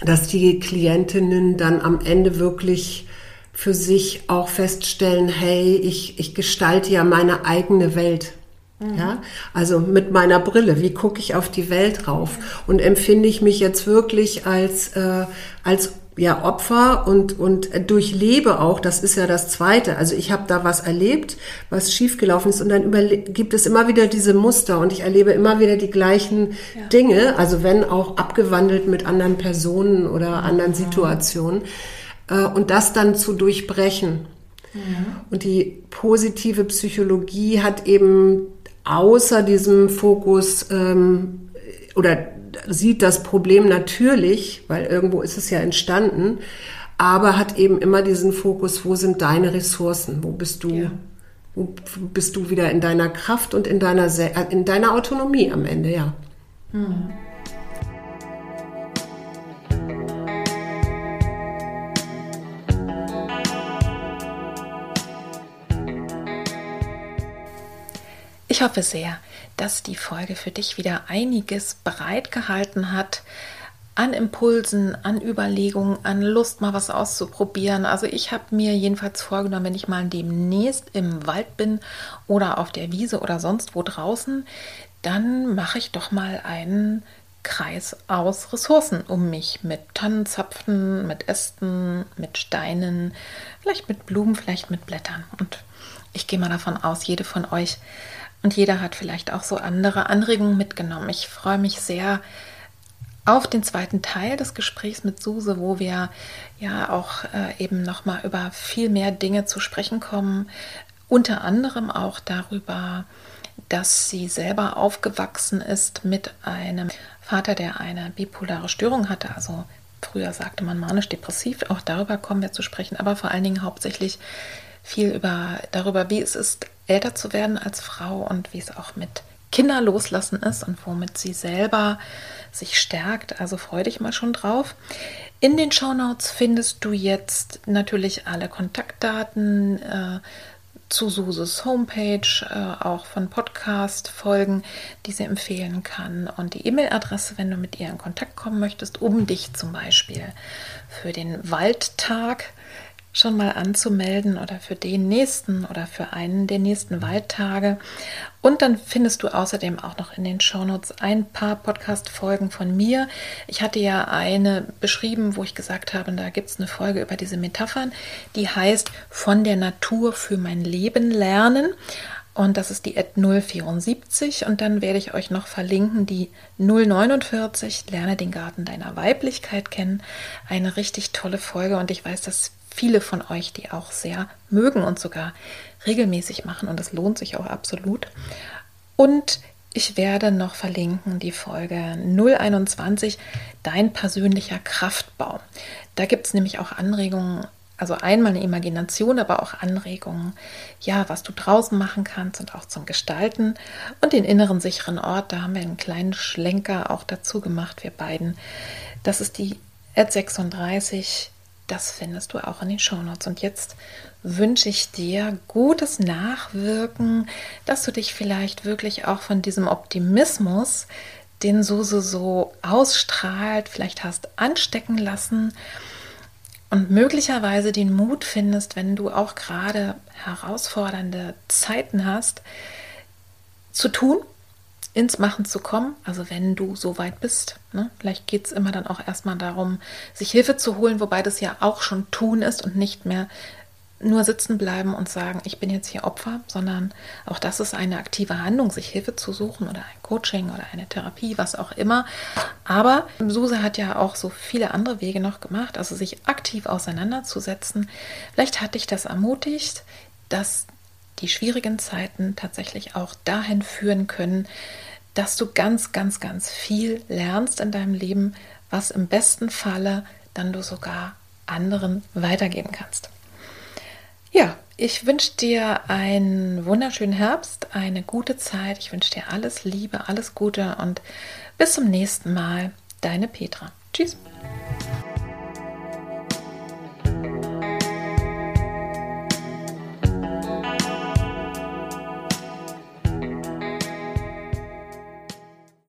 B: dass die Klientinnen dann am Ende wirklich für sich auch feststellen, hey, ich, ich gestalte ja meine eigene Welt. Ja, also mit meiner Brille, wie gucke ich auf die Welt rauf? Und empfinde ich mich jetzt wirklich als, äh, als ja, Opfer und, und durchlebe auch, das ist ja das Zweite. Also ich habe da was erlebt, was schiefgelaufen ist und dann gibt es immer wieder diese Muster und ich erlebe immer wieder die gleichen
A: Ja.
B: Dinge, also wenn auch abgewandelt mit anderen Personen oder anderen Situationen. Äh, und das dann zu durchbrechen. Und die positive Psychologie hat eben außer diesem Fokus ähm, oder sieht das Problem natürlich, weil irgendwo ist es ja entstanden, aber hat eben immer diesen Fokus, wo sind deine Ressourcen, wo bist du,
A: Ja.
B: wo bist du wieder in deiner Kraft und in deiner, äh, in deiner Autonomie am Ende, ja.
A: Ich hoffe sehr, dass die Folge für dich wieder einiges bereitgehalten hat an Impulsen, an Überlegungen, an Lust, mal was auszuprobieren. Also ich habe mir jedenfalls vorgenommen, wenn ich mal demnächst im Wald bin oder auf der Wiese oder sonst wo draußen, dann mache ich doch mal einen Kreis aus Ressourcen um mich mit Tannenzapfen, mit Ästen, mit Steinen, vielleicht mit Blumen, vielleicht mit Blättern. Und ich gehe mal davon aus, jede von euch und jeder hat vielleicht auch so andere Anregungen mitgenommen. Ich freue mich sehr auf den zweiten Teil des Gesprächs mit Suse, wo wir ja auch äh, eben nochmal über viel mehr Dinge zu sprechen kommen. Unter anderem auch darüber, dass sie selber aufgewachsen ist mit einem Vater, der eine bipolare Störung hatte. Also früher sagte man manisch-depressiv. Auch darüber kommen wir zu sprechen, aber vor allen Dingen hauptsächlich viel über darüber, wie es ist, älter zu werden als Frau und wie es auch mit Kinder loslassen ist und womit sie selber sich stärkt. Also freu dich mal schon drauf. In den Shownotes findest du jetzt natürlich alle Kontaktdaten äh, zu Suses Homepage, äh, auch von Podcast-Folgen, die sie empfehlen kann und die E-Mail-Adresse, wenn du mit ihr in Kontakt kommen möchtest, um dich zum Beispiel für den Waldtag schon mal anzumelden oder für den nächsten oder für einen der nächsten Waldtage. Und dann findest du außerdem auch noch in den Shownotes ein paar Podcast-Folgen von mir. Ich hatte ja eine beschrieben, wo ich gesagt habe, da gibt es eine Folge über diese Metaphern, die heißt Von der Natur für mein Leben lernen. Und das ist die Ad 074. Und dann werde ich euch noch verlinken die 049. Lerne den Garten deiner Weiblichkeit kennen. Eine richtig tolle Folge. Und ich weiß, dass viele von euch die auch sehr mögen und sogar regelmäßig machen. Und das lohnt sich auch absolut. Und ich werde noch verlinken die Folge 021, dein persönlicher Kraftbau. Da gibt es nämlich auch Anregungen, also einmal eine Imagination, aber auch Anregungen, ja, was du draußen machen kannst und auch zum Gestalten. Und den inneren sicheren Ort, da haben wir einen kleinen Schlenker auch dazu gemacht, wir beiden. Das ist die Ad 36. Das findest du auch in den Shownotes. Und jetzt wünsche ich dir gutes Nachwirken, dass du dich vielleicht wirklich auch von diesem Optimismus, den Suse so ausstrahlt, vielleicht hast anstecken lassen und möglicherweise den Mut findest, wenn du auch gerade herausfordernde Zeiten hast, zu tun, ins Machen zu kommen, also wenn du so weit bist. Ne? Vielleicht geht es immer dann auch erstmal darum, sich Hilfe zu holen, wobei das ja auch schon tun ist und nicht mehr nur sitzen bleiben und sagen, ich bin jetzt hier Opfer, sondern auch das ist eine aktive Handlung, sich Hilfe zu suchen oder ein Coaching oder eine Therapie, was auch immer. Aber Suse hat ja auch so viele andere Wege noch gemacht, also sich aktiv auseinanderzusetzen. Vielleicht hat dich das ermutigt, dass die schwierigen Zeiten tatsächlich auch dahin führen können, dass du ganz, ganz, ganz viel lernst in deinem Leben, was im besten Falle dann du sogar anderen weitergeben kannst. Ja, ich wünsche dir einen wunderschönen Herbst, eine gute Zeit. Ich wünsche dir alles Liebe, alles Gute und bis zum nächsten Mal. Deine Petra. Tschüss.